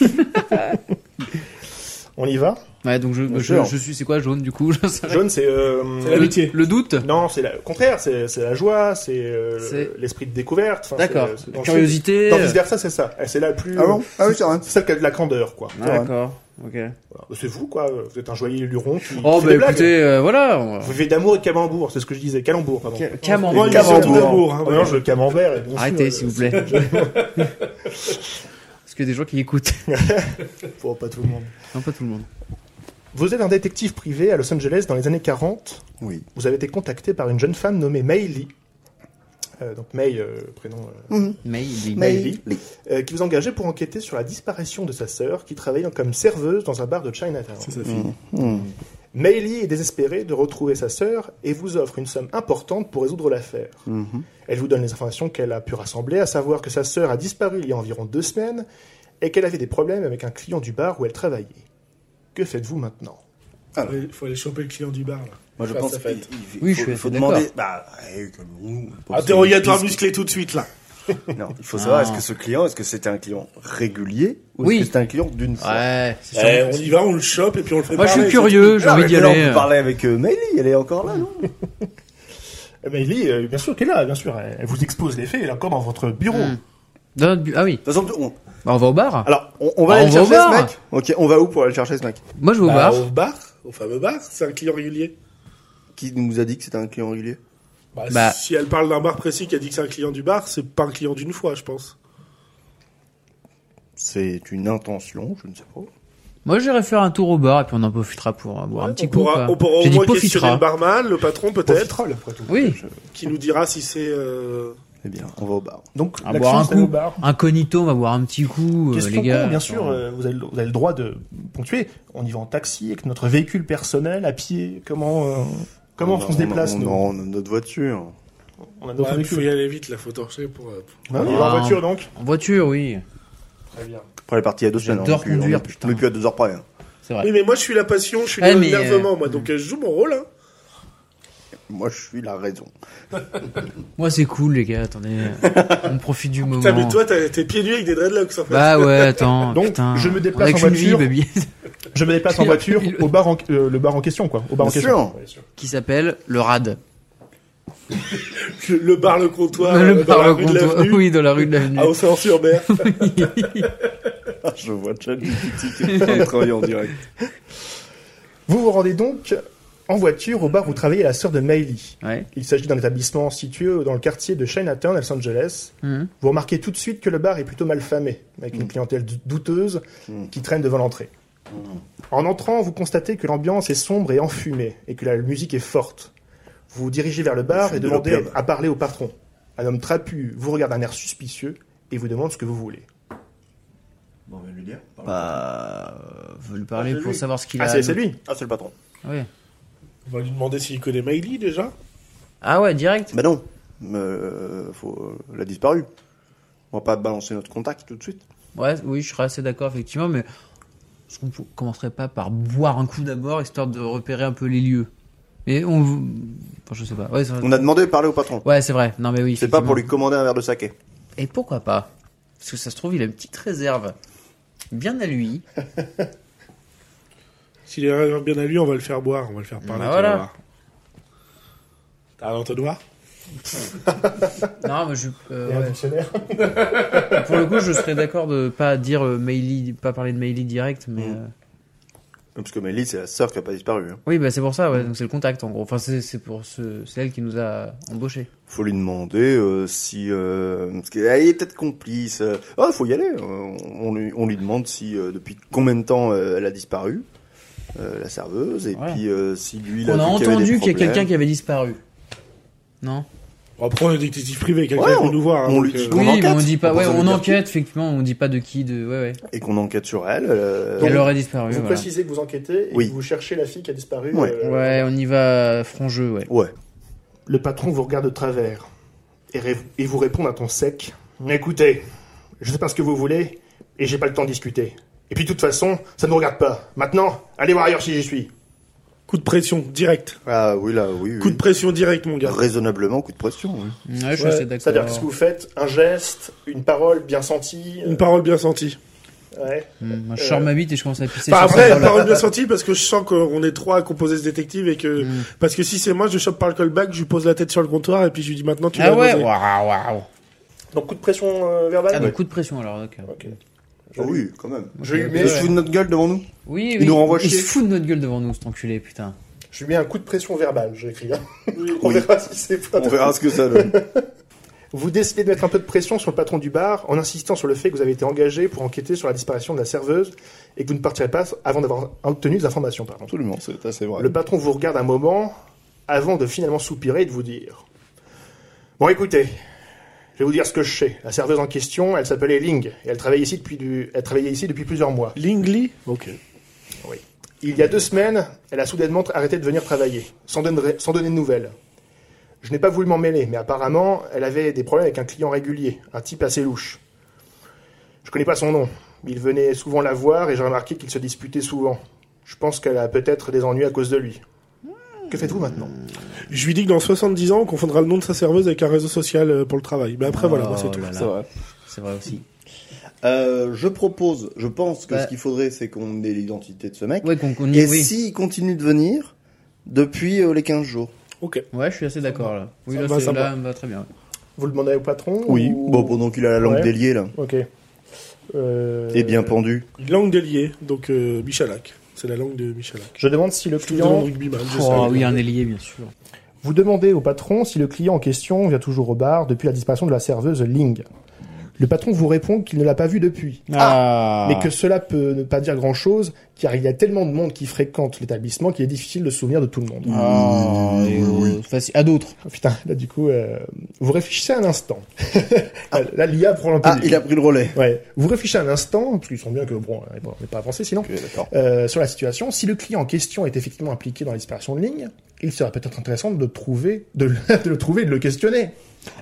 On y va? Ouais, donc je, je, suis, c'est quoi jaune du coup? Jaune, c'est... euh, C'est l'amitié. Le doute? Non, c'est au contraire, c'est c'est la joie, c'est euh, l'esprit de découverte. enfin, D'accord. c'est- c'est dans le Curiosité. Dans vice versa, c'est ça. C'est la plus. Ah bon? Ah oui, c'est vrai. Celle qui a de la candeur, quoi. Ah, D'accord. Ok. Voilà. C'est vous, quoi. Vous êtes un joyeux luron qui, Oh qui fait bah écoutez, euh, voilà. on Vous vivez d'amour et de calembour, c'est ce que je disais. Calembour, pardon. Ca- Camembert. d'amour. hein. Non, je veux camembert. Arrêtez sûr, s'il vous plaît. [laughs] Parce qu'il y a des gens qui écoutent. [laughs] euh, Pour pas tout le monde. Non, pas tout le monde. Vous êtes un détective privé à Los Angeles dans les années 40. Oui. Vous avez été contacté par une jeune femme nommée May Lee. Euh, donc May, euh, prénom euh, Mais il May Lee, euh, qui vous engageait pour enquêter sur la disparition de sa sœur qui travaillait comme serveuse dans un bar de Chinatown. C'est sa fille. Mmh. May Lee est désespérée de retrouver sa sœur et vous offre une somme importante pour résoudre l'affaire. Mhm. Elle vous donne les informations qu'elle a pu rassembler, à savoir que sa sœur a disparu il y a environ deux semaines et qu'elle avait des problèmes avec un client du bar où elle travaillait. Que faites-vous maintenant? Il faut aller choper le client du bar, là. Moi, je pense qu'il fête. il- Oui, il je faut, suis faut assez demander. Bah, hey, calmons-nous. Interrogatoire musclé tout de suite, là. [laughs] Non, il faut savoir, Ah. est-ce que ce client, est-ce que c'était un client régulier ou Oui. est-ce que c'était un client d'une fois? Ouais, c'est Eh, sûr. on y va, on le chope et puis on le fait Moi je suis curieux, j'ai envie mais d'y là, aller. on peut parler avec euh, elle est encore là, non? [laughs] Eh Lee, euh, bien sûr qu'elle est là, bien sûr. Elle elle vous expose les faits, elle est encore dans votre bureau. Hmm. Dans notre bu- Ah oui, De toute façon, on, bah, on va au bar. alors, on, on va Ah, aller on au chercher ce bar. mec? Ok, on va où pour aller le chercher ce mec? Moi je vais au Bah, bar. Au bar, au fameux bar, c'est un client régulier. Qui nous a dit que c'était un client régulier Bah, Bah. Si elle parle d'un bar précis qui a dit que c'est un client du bar, c'est pas un client d'une fois, je pense. C'est une intention, je ne sais pas. Moi j'irai faire un tour au bar et puis on en profitera pour euh, boire un Ouais, petit on coup. pourra, on pourra au moins questionner profitera. le barman, le patron peut-être. Oui. qui nous dira si c'est... euh, Eh bien, on va au bar. Donc, À boire un au coup. bar. Incognito, on va boire un petit coup, euh, les gars. con, bien sûr, euh, vous, avez, le- vous avez le droit de ponctuer. On y va en taxi avec notre véhicule personnel, à pied. Comment, euh, comment on, se déplace on, nous Non, on a notre voiture. On a notre Ouais, il faut y aller vite, là, faut torcher pour... euh, Bah, on y va en Ah. voiture donc. En voiture, oui. Très bien. Après, elle est partie il y a deux semaines. J'adore on est plus- conduire, putain. On est plus à deux heures près. hein. C'est vrai. Oui, mais moi, je suis la passion, je suis mais, l'énervement, euh, moi, donc euh, je joue mon rôle, hein. Moi, je suis la raison. [laughs] Moi c'est cool les gars, attendez. on profite du moment. Putain, mais toi, t'es pieds nus avec des dreadlocks, en fait. Bah ouais, attends. Donc, putain. je me déplace en qu'une vie, voiture. baby. [laughs] Je me déplace en voiture au bar en, euh, le bar en question, quoi. Au bar en question. Qui s'appelle le RAD. Le, bar, le comptoir, le euh, dans bar la le rue de comptoir. Oui, dans la rue de l'avenue. à Océan-sur-Mer. [laughs] Je vois Chad qui est en train de travailler en direct. Vous vous rendez donc en voiture au bar où travaillait la sœur de. Ouais. Il s'agit d'un établissement situé dans le quartier de Chinatown, à Los Angeles. Mhm. Vous remarquez tout de suite que le bar est plutôt mal famé, avec une clientèle dou- douteuse Mm. qui traîne devant l'entrée. En entrant, vous constatez que l'ambiance est sombre et enfumée, et que la musique est forte. Vous vous dirigez vers le bar et de demandez à parler au patron. Un homme trapu vous regarde d'un air suspicieux et vous demande ce que vous voulez. Bon, on va lui dire. Bah, euh, veut lui parler Ah, c'est pour lui. savoir ce qu'il Ah, a. c'est c'est lui Ah, c'est le patron. Ouais. On va lui demander s'il connaît Miley, déjà. Ah ouais, direct. Bah non. Euh, faut, euh, elle a disparu. On va pas balancer notre contact tout de suite. Ouais, oui, je serais assez d'accord effectivement, mais est-ce qu'on commencerait pas par boire un coup d'abord histoire de repérer un peu les lieux? Et on, enfin, je sais pas. Ouais, On a demandé de parler au patron. ouais, c'est vrai. Non mais oui. C'est pas pour lui commander un verre de saké. Et pourquoi pas? Parce que ça se trouve, il a une petite réserve bien à lui. [laughs] S'il est bien à lui, on va le faire boire, on va le faire parler. Bah voilà. T'as un entonnoir [laughs] Non, mais je. euh, ouais. dictionnaire. [laughs] Pour le coup, je serais d'accord de pas dire euh, Meili, pas parler de Meili direct, mais. Mm. euh, Parce que Melly, c'est la sœur qui a pas disparu. Hein. Oui, bah c'est pour ça, ouais. Donc c'est le contact en gros. Enfin, c'est c'est pour ce, c'est elle qui nous a embauchés. Faut lui demander euh, si euh, parce qu'elle est peut-être complice. euh. Ah, faut y aller. euh, On lui, on lui demande si euh, depuis combien de temps euh, elle a disparu, euh, la serveuse, et puis euh, si lui. il On a vu qu'il y avait des entendu qu'il y a problèmes. quelqu'un qui avait disparu. Non Après, on est détective privé, quelqu'un Ouais, nous voir. hein, on donc, lui dit euh, qu'on Oui, mais enquête. on dit pas. On Ouais, peut on lui dire enquête effectivement. On dit pas de qui, de. Ouais, ouais. et qu'on enquête sur elle. euh, Elle aurait disparu. Vous voilà. précisez que vous enquêtez et Oui. que vous cherchez la fille qui a disparu. Ouais. euh, Ouais, on y va franc jeu, ouais. Ouais. Le patron vous regarde de travers et, ré- et vous répond d'un ton sec. Écoutez, je sais pas ce que vous voulez et j'ai pas le temps de discuter. Et puis de toute façon, ça ne vous regarde pas. Maintenant, allez voir ailleurs si j'y suis. Coup de pression, direct. Ah oui là, oui. oui. Coup de pression direct, mon gars. Raisonnablement, coup de pression. oui. Ouais, je suis Ouais, assez C'est-à-dire d'accord. qu'est-ce que vous faites? Un geste, une parole bien sentie euh, Une parole bien sentie. ouais. Moi, je sors ma bite et je commence à pisser Enfin, sur après, une parole. bien sentie parce que je sens qu'on est trois à composer ce détective et que, Mm. parce que si c'est moi, je chope par le callback, je lui pose la tête sur le comptoir et puis je lui dis maintenant tu Ah ouais, waouh, waouh. Donc coup de pression euh, verbale? Ah, donc coup de pression alors, ok. Ok. Ah oui, quand même. Je lui mets, Il se fout de notre gueule devant nous. Oui, Il oui. nous renvoie Il chier. se fout de notre gueule devant nous, cet enculé, putain. je lui mets un coup de pression verbale, j'ai écrit. hein. [laughs] On Oui. verra si c'est pas On verra ce que ça donne. [laughs] Vous décidez de mettre un peu de pression sur le patron du bar en insistant sur le fait que vous avez été engagé pour enquêter sur la disparition de la serveuse et que vous ne partirez pas avant d'avoir obtenu des informations. Pardon. Absolument, c'est assez vrai. Le patron vous regarde un moment avant de finalement soupirer et de vous dire Bon, écoutez, je vais vous dire ce que je sais. La serveuse en question, elle s'appelait Ling et elle travaillait ici depuis, du... elle travaillait ici depuis plusieurs mois. Lingly Ok. Il y a deux semaines, elle a soudainement arrêté de venir travailler, sans donner, sans donner de nouvelles. Je n'ai pas voulu m'en mêler, mais apparemment, elle avait des problèmes avec un client régulier, un type assez louche. Je connais pas son nom. Il venait souvent la voir et j'ai remarqué qu'il se disputait souvent. Je pense qu'elle a peut-être des ennuis à cause de lui. Que faites-vous maintenant? Je lui dis que dans 70 ans, on confondra le nom de sa serveuse avec un réseau social euh, pour le travail. Mais après, voilà, moi, c'est Oh tout. C'est vrai. C'est vrai aussi. Euh, je propose, je pense que Bah. ce qu'il faudrait, c'est qu'on ait l'identité de ce mec. Ouais, Et oui. s'il continue de venir depuis euh, les 15 jours. Ok. Ouais, je suis assez d'accord là. Oui, Ça là, va, c'est- ça là, va. ça me va très bien. Vous le demandez au patron Oui. ou- Bon, pendant qu'il a la langue Ouais. déliée, là. Ok. Euh, Et bien pendu. Langue déliée, donc euh, Michalak. C'est la langue de Michalak. Je demande si le client. Oh oui, un ailier, bien sûr. Vous demandez au patron si le client en question vient toujours au bar depuis la disparition de la serveuse Ling. Le patron vous répond qu'il ne l'a pas vue depuis. Ah. Mais que cela peut ne pas dire grand chose, car il y a tellement de monde qui fréquente l'établissement qu'il est difficile de se souvenir de tout le monde. Ah, et, euh, facile. À d'autres. Oh, Putain, là du coup, euh, vous réfléchissez un instant. [laughs] là, l'IA prend peu. Ah, il a pris le relais. Ouais. Vous réfléchissez un instant, parce qu'ils sont bien que bon, on n'est pas avancé sinon. Ok, d'accord. Euh, sur la situation, si le client en question est effectivement impliqué dans la disparition de ligne, il serait peut-être intéressant de le trouver, de le, [laughs] de le trouver, de le questionner.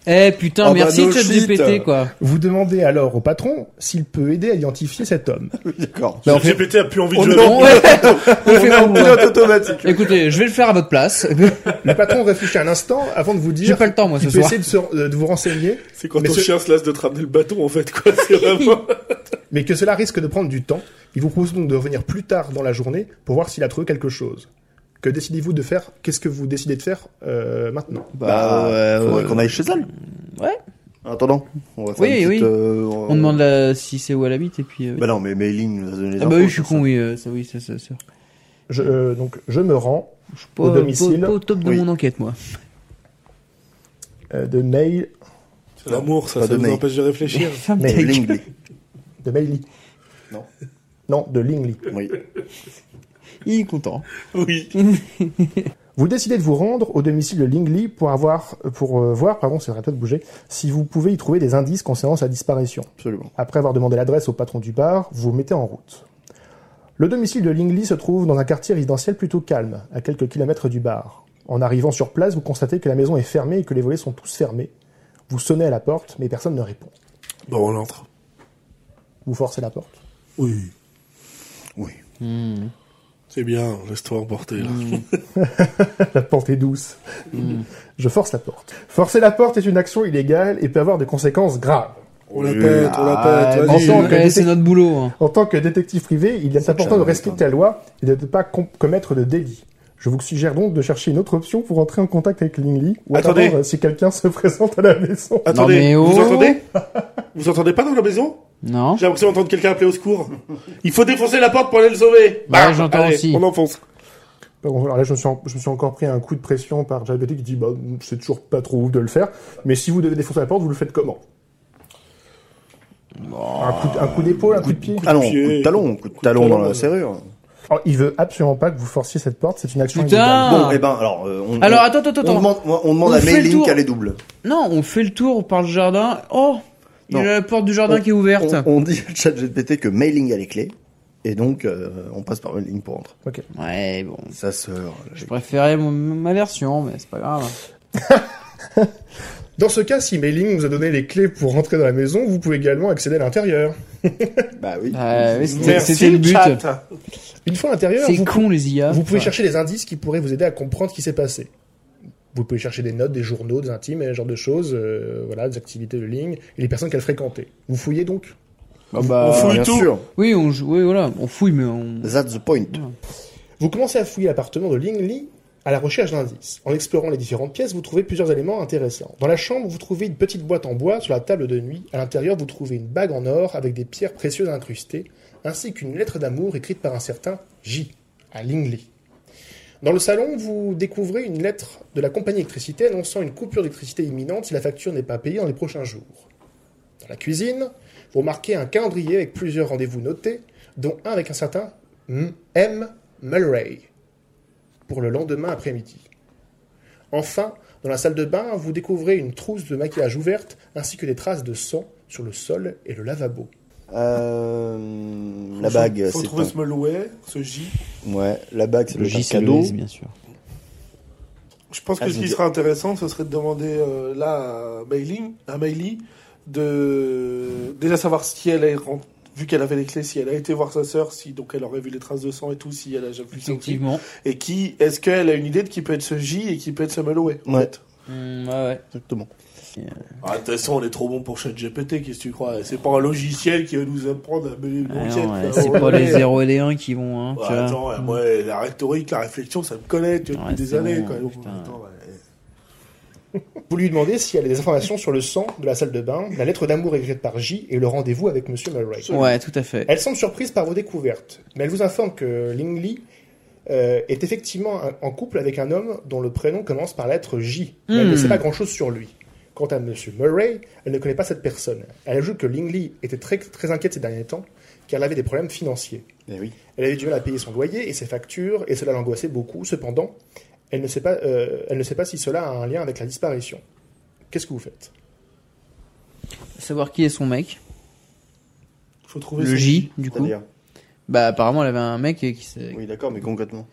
Eh putain, Oh, bah, merci no ChatGPT quoi. Vous demandez alors au patron s'il peut aider à identifier cet homme. [laughs] D'accord. Bah, on fait- GPT a plus envie de On jouer. ouais. [laughs] On fait On a pilote automatique. Écoutez, je vais le faire à votre place. [laughs] Le patron réfléchit un instant avant de vous J'ai dire pas le temps moi ce soir. essayer de, se- euh, de vous renseigner, C'est quand Mais ton ce- chien se lasse de te ramener le bâton, en fait, quoi. C'est vraiment... mais que cela risque de prendre du temps. Il vous propose donc de revenir plus tard dans la journée pour voir s'il a trouvé quelque chose. Que décidez-vous de faire? Qu'est-ce que vous décidez de faire euh, maintenant? Bah, ouais, faudrait ouais. qu'on aille chez elle. Ouais. En attendant, on va faire Oui, une oui. petite, euh, On demande la... si c'est où elle habite et puis. euh, Bah non, mais Mailing nous a donné les Ah bah infos, oui, je suis ça. con, oui, euh, ça, oui, ça, ça, je, euh, Donc je me rends Je suis pas, Au domicile. pas- pas au top de Oui. mon enquête, moi. euh, de mail C'est l'amour, ça, Pas ça de nous empêche de réfléchir. [laughs] Ferme gueule. Lingley. de Maily. Non. Non, de Lingley. Oui. Il est content. Oui. [laughs] Vous décidez de vous rendre au domicile de Lingley pour avoir, pour euh, voir, pardon, c'est de bouger, si vous pouvez y trouver des indices concernant sa disparition. Absolument. Après avoir demandé l'adresse au patron du bar, vous vous mettez en route. Le domicile de Lingley se trouve dans un quartier résidentiel plutôt calme, à quelques kilomètres du bar. En arrivant sur place, vous constatez que la maison est fermée et que les volets sont tous fermés. Vous sonnez à la porte, mais personne ne répond. Bon, on entre. Vous forcez la porte? Oui. Oui. Hmm. C'est bien, laisse-toi emporter, là. [laughs] La porte est douce. Je force la porte. Forcer la porte est une action illégale et peut avoir des conséquences graves. On la pète, on la Ah, pète, que- c'est notre boulot. hein. En tant que détective privé, il est important de respecter la loi et de ne pas com- commettre de délit. Je vous suggère donc de chercher une autre option pour entrer en contact avec Lingley ou Attendez. attendre si quelqu'un se [laughs] présente à la maison. Attendez, mais vous oh. entendez? Vous entendez pas dans la maison? Non. J'ai l'impression d'entendre quelqu'un appeler au secours. Il faut défoncer la porte pour aller le sauver. Bah, Bam j'entends Allez, aussi. On enfonce. Alors là, je me, suis en- je me suis encore pris un coup de pression par JBT qui dit bah, c'est toujours pas trop ouf de le faire, mais si vous devez défoncer la porte, vous le faites comment? Un, coup de- un coup d'épaule, un coup de pied? Talon, coup de talon, coup de talon dans la serrure. Alors, Il veut absolument pas que vous forciez cette porte, c'est une action Putain illégale. Bon, eh ben, alors, euh, on, Alors on- attends, attends, on, attends. demande, on demande On à fait le Mailing tour. qu'elle est double. Non, on fait le tour par le jardin. Oh, il y a la porte du jardin On- qui est ouverte. On, on dit à ChatGPT que Mailing a les clés. Et donc, euh, on passe par Mailing pour entrer. Ouais, bon. Sa sœur. Je préférais mon- ma version, mais c'est pas grave. [laughs] Dans ce cas, si Mailing vous a donné les clés pour rentrer dans la maison, vous pouvez également accéder à l'intérieur. [laughs] Bah oui. Oui, c'était le but. chat. Une fois à l'intérieur, C'est vous, con les IA. vous pouvez Enfin, chercher des indices qui pourraient vous aider à comprendre ce qui s'est passé. Vous pouvez chercher des notes, des journaux, des intimes, et ce genre de choses, euh, voilà, des activités de ligne, et les personnes qu'elle fréquentait. Vous fouillez donc? Bah, bah, on fouille Bien tout. sûr. Oui, on joue. Oui, voilà, on fouille, mais on. That's the point. Vous commencez à fouiller l'appartement de Ling Li à la recherche d'indices. En explorant les différentes pièces, vous trouvez plusieurs éléments intéressants. Dans la chambre, vous trouvez une petite boîte en bois sur la table de nuit. À l'intérieur, vous trouvez une bague en or avec des pierres précieuses incrustées, ainsi qu'une lettre d'amour écrite par un certain J à Ling Li. Dans le salon, vous découvrez une lettre de la compagnie d'électricité annonçant une coupure d'électricité imminente si la facture n'est pas payée dans les prochains jours. Dans la cuisine, vous remarquez un calendrier avec plusieurs rendez-vous notés, dont un avec un certain M. M. Mulray pour le lendemain après-midi. Enfin, dans la salle de bain, vous découvrez une trousse de maquillage ouverte ainsi que des traces de sang sur le sol et le lavabo. Euh, la bague, Faut c'est trouver un- ce melouet, ce J. Ouais, la bague, c'est Le le J, cadeau. Bien sûr. Je pense que Ah, ce je qui serait intéressant, ce serait de demander euh, là à Mailing, à Mailey, de déjà savoir si elle est rent- vu qu'elle avait les clés, si elle a été voir sa sœur, si donc elle aurait vu les traces de sang et tout, si elle a déjà vu ça aussi. Effectivement. Et qui, est-ce qu'elle a une idée de qui peut être ce J et qui peut être ce Melouet en Ouais. fait? Mm, ouais, ouais. Exactement. Ah, De toute façon, on est trop bon pour ChatGPT, qu'est-ce que tu crois? C'est pas un logiciel qui va nous apprendre à mener une Ah enquête. ouais, c'est pas les 0 et les 1 qui vont. Hein, tu vois. attends, ouais, moi, la rhétorique, la réflexion, ça me connaît tu vois, Ouais, depuis des années. bon. Attends, ouais. Vous lui demandez si elle a des informations sur le sang de la salle de bain, la lettre d'amour écrite par J et le rendez-vous avec Monsieur Mulray. Ouais, tout à fait. Elle semble surprise par vos découvertes, mais elle vous informe que Ling Li euh, est effectivement un- en couple avec un homme dont le prénom commence par la lettre J. Mais elle ne Hmm. sait pas grand-chose sur lui. Quant à Monsieur Murray, elle ne connaît pas cette personne. Elle ajoute que Ling Li était très, très inquiète ces derniers temps, car elle avait des problèmes financiers. Eh oui. Elle avait du mal à payer son loyer et ses factures, et cela l'angoissait beaucoup. Cependant, elle ne sait pas, euh, elle ne sait pas si cela a un lien avec la disparition. Qu'est-ce que vous faites? Savoir qui est son mec. Faut trouver Le J, du coup. Bah, apparemment, elle avait un mec qui s'est. Oui, d'accord, mais concrètement.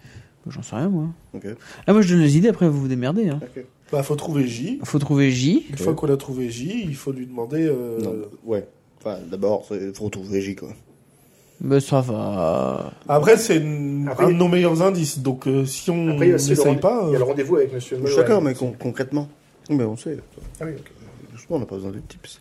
J'en sais rien, moi. Ok. Ah, moi, je donne les idées, après, vous vous démerdez. Hein. Ok. Bah, faut trouver J. Faut trouver J. Une fois qu'on a trouvé J, il faut lui demander. euh, Non, ouais. Enfin, d'abord, il faut retrouver J, quoi. Bah, ça va. Après, c'est une- Après, un de nos meilleurs indices. Donc, euh, si on Après, il y a aussi le, n'essaye rendez- pas. il y a euh, le rendez-vous avec Monsieur Je Murray. suis d'accord, mais con- concrètement. Mais on sait. Ah oui, ok. On n'a pas besoin de tips.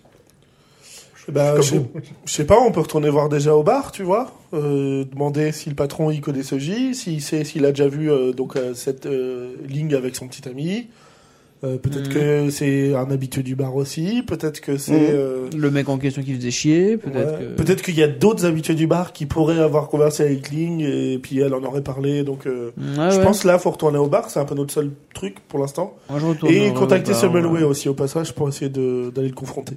bah, je sais- je sais pas, on peut retourner voir déjà au bar, tu vois. euh, demander si le patron il connaît ce J, s'il sait s'il a déjà vu euh, donc euh, cette euh, ligne avec son petit ami. Euh, peut-être Mhm. que c'est un habitué du bar aussi. Peut-être que c'est. Mhm. euh, Le mec en question qui faisait chier, peut-être ouais. que. Peut-être qu'il y a d'autres habitués du bar qui pourraient avoir conversé avec Ling et puis elle en aurait parlé. Donc, euh, Ouais, je ouais. pense là, faut retourner au bar. C'est un peu notre seul truc pour l'instant. Moi, je retourne Et contacter ouais. aussi au passage pour essayer d'aller le confronter.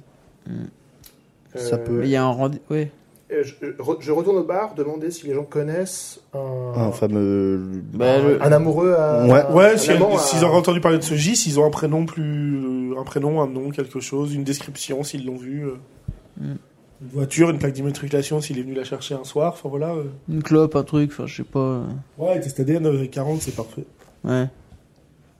Ça Euh, peut. Il y a un rendez-vous. Ouais. Euh, Je, je- retourne au bar, demander si les gens connaissent un, Un fameux. Bah, le- un amoureux à. Ouais. un Ouais, si- amant à- s'ils ont entendu parler de ce J, s'ils ont un prénom plus, euh, un prénom, un nom, quelque chose, une description, s'ils l'ont vu, euh, Mm. une voiture, une plaque d'immatriculation, s'il est venu la chercher un soir, enfin voilà. euh. Une clope, un truc, enfin, je sais pas. euh, Ouais, test ADN euh, 40, c'est parfait. Ouais.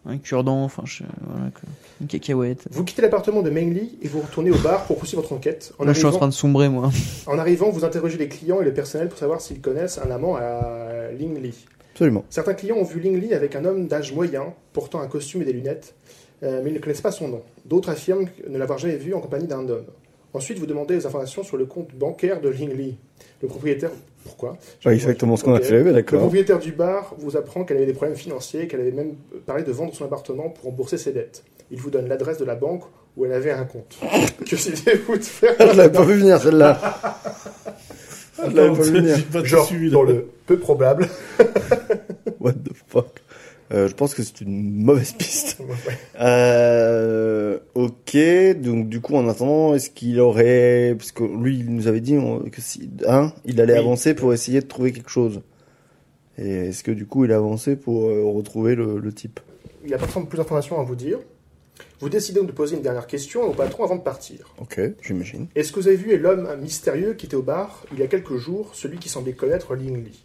Un cure-dent, enfin, je... voilà, quoi. Une cacahuète. Vous quittez l'appartement de Meng Li et vous retournez au bar pour poursuivre votre enquête. En, Là, je suis en arrivant, train de sombrer, moi. en arrivant, vous interrogez les clients et le personnel pour savoir s'ils connaissent un amant à Ling Li. Absolument. Certains clients ont vu Ling Li avec un homme d'âge moyen, portant un costume et des lunettes, euh, mais ils ne connaissent pas son nom. D'autres affirment ne l'avoir jamais vu en compagnie d'un homme. Ensuite, vous demandez des informations sur le compte bancaire de Ling Li. Le propriétaire. Pourquoi? Ouais, exactement ce qu'on a fait, ouais, Le d'accord. propriétaire du bar vous apprend qu'elle avait des problèmes financiers et qu'elle avait même parlé de vendre son appartement pour rembourser ses dettes. Il vous donne l'adresse de la banque où elle avait un compte. [laughs] que décidez-vous de faire? Je l'avais pas vu venir, celle-là. [laughs] je l'avais pas vu venir. Genre, dans le peu probable. [laughs] What the fuck Euh, Je pense que c'est une mauvaise [laughs] piste. [laughs] Ouais. Euh, ok, donc du coup en attendant, est-ce qu'il aurait, parce que lui il nous avait dit que si, hein, il allait Oui. avancer pour essayer de trouver quelque chose. Et est-ce que du coup il a avancé pour euh, retrouver le, le type? Il n'y a pas forcément plus d'informations à vous dire. Vous décidez donc de poser une dernière question au patron avant de partir. Ok, j'imagine. Est-ce que vous avez vu l'homme mystérieux qui était au bar il y a quelques jours, celui qui semblait connaître Ling Li?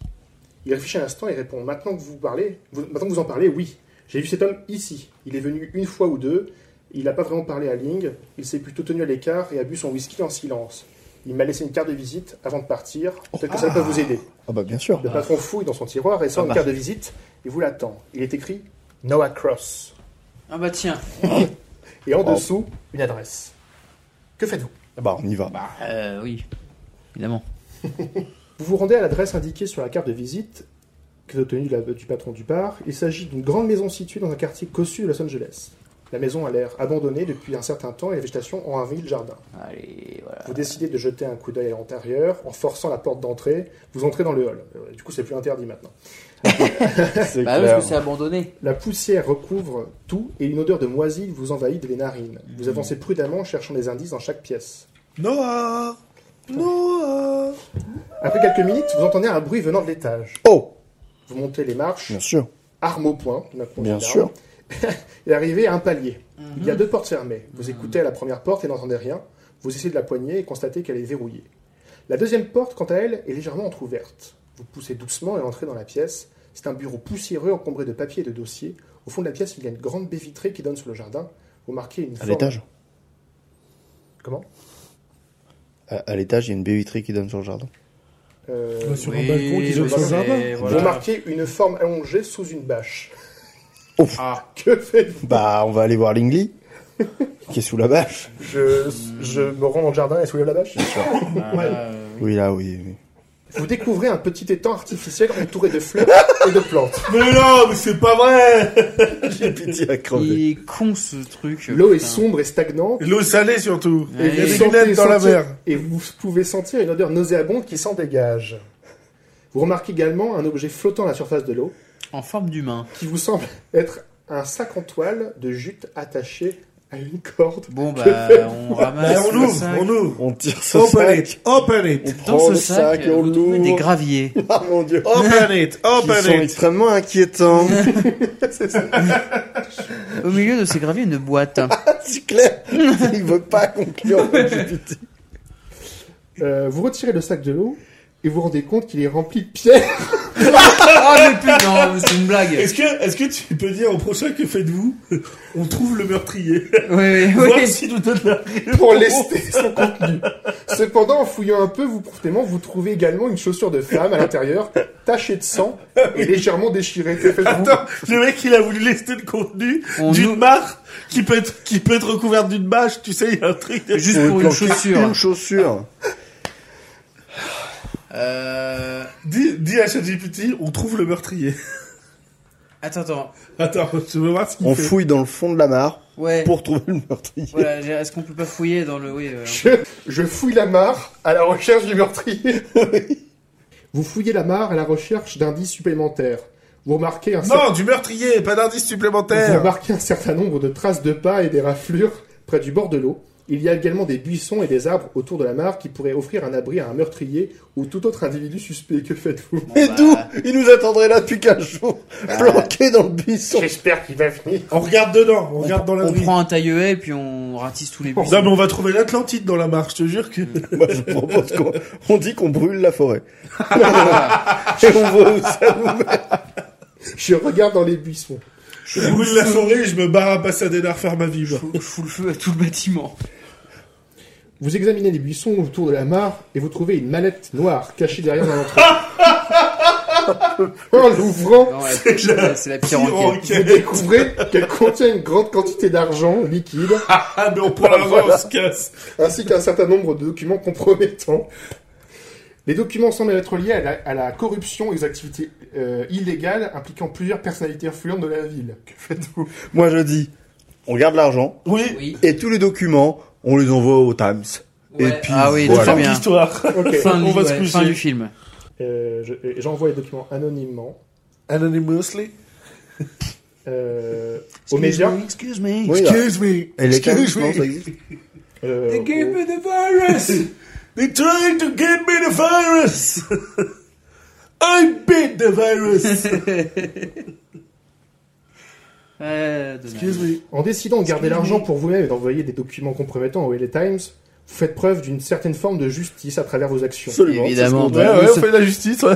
Il réfléchit un instant et répond Maintenant que vous parlez, vous- maintenant que vous en parlez, oui. J'ai vu cet homme ici. Il est venu une fois ou deux. Il n'a pas vraiment parlé à Ling. Il s'est plutôt tenu à l'écart et a bu son whisky en silence. Il m'a laissé une carte de visite avant de partir. Peut-être que ça peut vous aider. Ah bah bien sûr. Le patron fouille dans son tiroir et sort Ah une bah. carte de visite et vous l'attend. Il est écrit Noah Cross. Ah bah tiens. [laughs] Et en Oh. dessous, une adresse. Que faites-vous? Ah bah on y va. Bah euh, oui. Évidemment. [laughs] Vous vous rendez à l'adresse indiquée sur la carte de visite que vous avez obtenue de du patron du bar. Il s'agit d'une grande maison située dans un quartier cossu de Los Angeles. La maison a l'air abandonnée depuis un certain temps et la végétation en envahi le jardin. Allez, voilà. Vous décidez de jeter un coup d'œil à l'intérieur en forçant la porte d'entrée. Vous entrez dans le hall. Euh, Du coup, c'est plus interdit maintenant. [laughs] C'est Bah oui, clair. parce que c'est abandonné. La poussière recouvre tout et une odeur de moisi vous envahit les narines. Vous avancez prudemment, cherchant des indices dans chaque pièce. Noah Noah Après quelques minutes, vous entendez un bruit venant de l'étage. Oh, Vous montez les marches, bien sûr. arme au poing, Bien sûr. [laughs] et arrivez à un palier. Il Mhm. y a deux portes fermées. Vous écoutez à la première porte et n'entendez rien. Vous essayez de la poigner et constatez qu'elle est verrouillée. La deuxième porte, quant à elle, est légèrement entr'ouverte. Vous poussez doucement et entrez dans la pièce. C'est un bureau poussiéreux encombré de papiers et de dossiers. Au fond de la pièce, il y a une grande baie vitrée qui donne sur le jardin. Vous marquez une À forme- l'étage? Comment? À, à l'étage, il y a une baie vitrée qui donne sur le jardin. Euh, Sur Oui, un balcon qui donne sur le jardin. Vous voilà. remarquez une forme allongée sous une bâche. Ouf. Ah. Que faites-vous? Bah, on va aller voir Lingly, qui est sous la bâche. je, je me rends dans le jardin et soulève la bâche? Ah, Ouais. euh, Oui, là, oui. oui. Vous découvrez un petit étang artificiel entouré de fleurs et de plantes. [laughs] Mais non, mais c'est pas vrai [laughs] J'ai pitié à crever. Il est con ce truc. L'eau est sombre et stagnante. L'eau salée surtout. Ouais, des vous sentez dans la mer. Et vous pouvez sentir une odeur nauséabonde qui s'en dégage. Vous remarquez également un objet flottant à la surface de l'eau En forme d'humain. qui vous semble être un sac en toile de jute attaché à une corde. Bon bah on ramasse on le ouvre, sac. on ouvre. On tire ce Open it, sac. open it, On prend ce le sac, et on trouvez des l'ouvre. graviers. [laughs] Ah mon dieu. open it, Qui open sont it. extrêmement inquiétants. [laughs] [laughs] Au milieu de ces graviers, une boîte. C'est clair. Il veut pas conclure. Euh, vous retirez le sac de l'eau et vous vous rendez compte qu'il est rempli de pierres. Oh mais putain, c'est une blague. Est-ce que, est-ce que tu peux dire au prochain que faites-vous On trouve le meurtrier. Oui, oui, oui. nous pour lester son contenu. Cependant, en fouillant un peu, vous, vous trouvez également une chaussure de femme à l'intérieur, tachée de sang et légèrement déchirée. Attends, le mec il a voulu lester le contenu On d'une nous- mare qui peut être qui peut être recouverte d'une bâche, tu sais, il y a un truc. de- Juste Pour chaussure. Une chaussure. Euh... Dis, dis à ChatGPT, on trouve le meurtrier. [laughs] Attends, attends. Attends, je veux voir ce qu'il On fait. fouille dans le fond de la mare Ouais. pour trouver le meurtrier. Voilà, est-ce qu'on peut pas fouiller dans le... Oui, euh, je, je fouille la mare à la recherche du meurtrier. [laughs] vous fouillez la mare à la recherche d'indices supplémentaires. Vous remarquez un, cer- Non, du meurtrier, pas d'indice vous supplémentaire. remarquez un certain nombre de traces de pas et des raflures près du bord de l'eau. Il y a également des buissons et des arbres autour de la mare qui pourraient offrir un abri à un meurtrier ou tout autre individu suspect. Que faites-vous bon, Et bah, d'où Il nous attendrait là depuis 15 jours, planqué dans le buisson. J'espère qu'il va venir. On regarde dedans, on regarde dans la On prend un taille et puis on ratisse tous les buissons. Non mais on va trouver l'Atlantide dans la mare, je te jure que... Moi, je propose qu'on on dit qu'on brûle la forêt. [laughs] Et on voit où ça nous met. Je regarde dans les buissons. Je brûle la forêt, je me barre à Pasadena faire ma vie. Je fous le feu à tout le bâtiment. Vous examinez les buissons autour de la mare et vous trouvez une mallette noire cachée derrière un entrée. [laughs] en l'ouvrant, Non, ouais, c'est la, c'est la pire enquête. vous découvrez qu'elle contient une grande quantité d'argent liquide Ah mais on prend l'argent, on se casse. ainsi qu'un certain nombre de documents compromettants. Les documents semblent être liés à la, à la corruption et aux activités euh, illégales impliquant plusieurs personnalités influentes de la ville. Que faites-vous? Moi, je dis, on garde l'argent Oui. Oui. et tous les documents, on les envoie au Times. Et puis, ah oui, voilà. très [laughs] Fin de bien. l'histoire. Ok. Fin, On du, va se fin du film. Euh, je- J'envoie les documents anonymement Anonymously? euh, aux médias. Excuse me. Oui, Excuse me. Excuse me. euh, They gave aux- me the virus. [laughs] They tried to get me the virus. [laughs] I beat the virus. Excuse me. En décidant de garder l'argent pour vous-même et d'envoyer des documents compromettants au LA Times, vous faites preuve d'une certaine forme de justice à travers vos actions. Absolument. Évidemment. Ouais, ouais, nous on fait de la justice. ouais.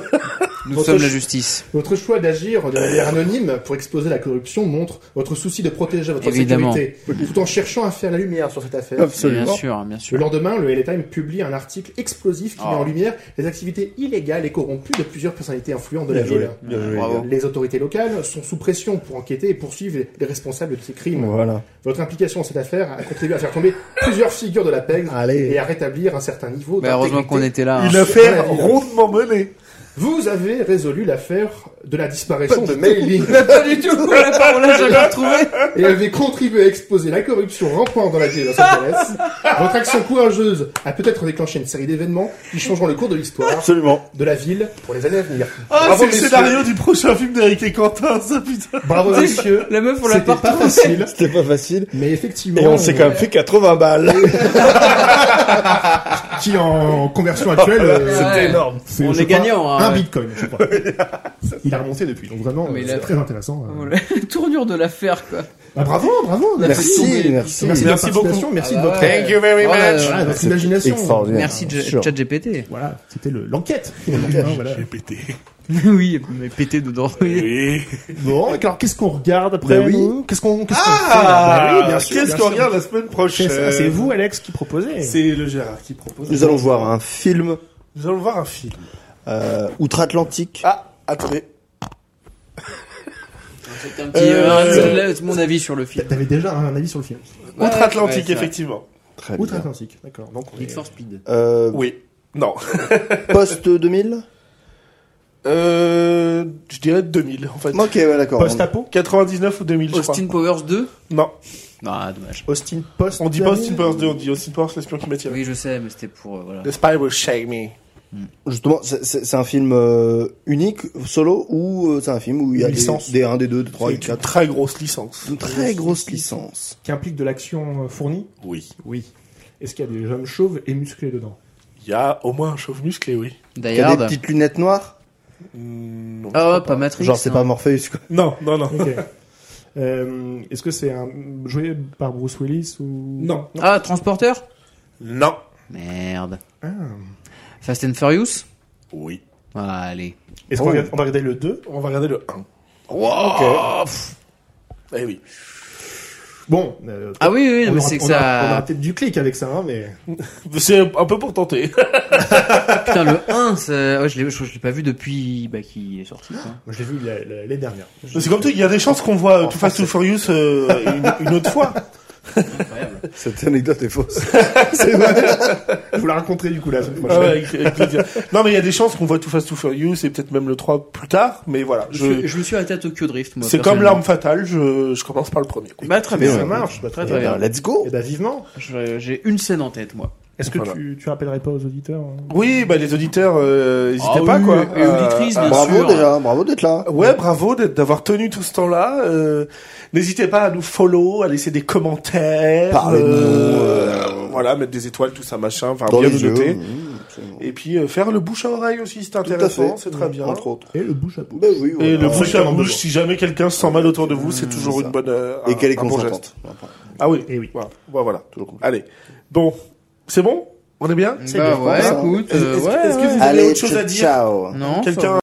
Nous Votre sommes la justice. Votre choix d'agir de manière anonyme pour exposer la corruption montre votre souci de protéger votre Évidemment. sécurité, tout en cherchant à faire la lumière sur cette affaire. Absolument. Bien sûr, bien Le sûr. lendemain, le LA Times publie un article explosif qui Oh. met en lumière les activités illégales et corrompues de plusieurs personnalités influentes de la joué. ville. Bien joué. Bravo. Les autorités locales sont sous pression pour enquêter et poursuivre les- les responsables de ces crimes. Voilà. Votre implication dans cette affaire a contribué à faire tomber plusieurs figures de la Allez. et à rétablir un certain niveau Bah, heureusement qu'on était là. hein. Une affaire rondement menée. Vous avez résolu l'affaire de la disparition de Mei Ling [laughs] Pas du tout. On l'a pas, on l'a jamais retrouvé. et avez contribué à exposer la corruption rampante dans la ville de Los Angeles. [laughs] Votre action courageuse a peut-être déclenché une série d'événements qui changeront le cours de l'histoire Absolument. de la ville pour les années à venir. Ah, Bravo, c'est le messieurs. scénario du prochain film d'Eric et Quentin, ça putain. Bravo messieurs. La meuf, on l'a C'était pas pas retrouvé. facile, [laughs] C'était pas facile. mais effectivement. Et on s'est euh, quand même fait 80 balles. Qui en conversion actuelle, [laughs] euh, Ouais. énorme. On est crois, gagnant, hein, un ouais. bitcoin, je crois. [laughs] Il a remonté depuis, donc vraiment, c'est très intéressant. euh. La [laughs] tournure de l'affaire, quoi. Bah, bravo, bravo. Merci, merci. Merci, de Merci votre beaucoup. merci Ah de votre, ouais. Thank you very Voilà, much. votre imagination. Merci. ChatGPT. Voilà, c'était le- l'enquête. voilà. Pété. [laughs] oui, mais pété dedans. Oui. [laughs] Bon, alors qu'est-ce qu'on regarde après Bah oui. Qu'est-ce qu'on qu'est-ce Ah, Bah oui, bien sûr, qu'est-ce qu'on regarde la semaine prochaine? C'est vous, Alex, qui proposez. C'est le Gérard qui propose. Nous allons voir un film Nous allons voir un film. euh, outre-Atlantique. Ah, attendez. C'est un petit, Euh, euh, là, mon avis sur le film. T'avais déjà un avis sur le film. Ouais, Outre-Atlantique, ouais, effectivement. Très bien. Outre-Atlantique, d'accord. Donc, Need est- for Speed. Euh, Oui. Non. Post 2000 Euh, je dirais 2000, en fait. Ok, ouais, d'accord. Post-apo 99 ou 2000, je crois. Austin Powers 2 Non. Ah, dommage. Austin Post. On dit pas Austin Powers 2, on dit Austin Powers, l'espion qui m'a tiré. Oui, je sais, mais c'était pour. euh, voilà. The Spy Will Shake Me. Justement, c'est- c'est c'est un film euh, unique, solo, ou euh, c'est un film où il y a Une des, licence. des 1, des 2, des 3, C'est des une 4. très grosse licence. Une très grosse licence. Qui implique de l'action euh, fournie Oui. Oui. Est-ce qu'il y a des hommes chauves et musclés dedans? Il y a au moins un chauve musclé, oui. Die Il y a des Hard. petites lunettes noires? Non. Ah, pas Matrix. Genre, c'est pas Morpheus, quoi. Non, non, non. Euh, Est-ce que c'est un joué par Bruce Willis ou? Non. Ah, Transporteur? Non. Merde. Ah. Fast and Furious? Oui. Ah, allez. Est-ce Oh. qu'on va, on va regarder le 2 On va regarder le 1. Ok. Eh oui. Bon. euh, Ah oui, oui, mais c'est que on aura- On aura ça. peut-être du clic avec ça, hein, mais. [laughs] C'est un peu pour tenter. [laughs] Putain, le 1, c'est- ouais, je l'ai je l'ai pas vu depuis bah, qu'il est sorti. Quoi. Moi, je l'ai vu la- la- l'année dernière. C'est comme tout, il y a des chances qu'on voit Too Fast Too. Furious euh, une, une autre fois. [laughs] Incroyable. [laughs] Cette anecdote est fausse. [laughs] C'est vrai. je [laughs] vous la raconterai du coup la semaine Ah prochaine. ouais, avec- avec plaisir. non, mais il y a des chances qu'on voit Too Fast Too Furious et peut-être même le 3 plus tard. Mais voilà, Je, suis- je, je me suis arrêté à Tokyo Drift, moi. c'est comme l'arme fatale, je, je commence par le premier. Bah, très bien. ça marche. Bah, Très, très bien. bien. Let's go Et bah vivement. Je- J'ai une scène en tête, moi. Est-ce que Voilà. tu, tu rappellerais pas aux auditeurs hein? Oui, bah les auditeurs, euh, n'hésitez Ah pas oui, quoi. et auditrices, bien Bravo sûr. déjà, bravo d'être là. Ouais, bravo d'être- d'avoir tenu tout ce temps-là. Euh, N'hésitez pas à nous follow, à laisser des commentaires. Parlez de nous, euh, euh, voilà, mettre des étoiles, tout ça, machin. Enfin, bien nous noter. Mmh. Et puis euh, faire le bouche à oreille aussi, c'est Tout à fait. intéressant, c'est très bien. Entre autres. Et le bouche à bouche. Ben oui, Et le bouche à bouche, si jamais quelqu'un se sent mal autour de vous, c'est toujours c'est une bonne. euh, Et qu'elle est un bon geste. consentante. Ah oui. Et oui. Voilà. Voilà. Toujours cool. Allez. Bon, c'est bon? On est bien? C'est Bah bien, ouais, ça. écoute, Est-ce- euh, est-ce- ouais, est-ce que ouais. vous avez Allez, autre chose à dire? ciao. Non, Quelqu'un.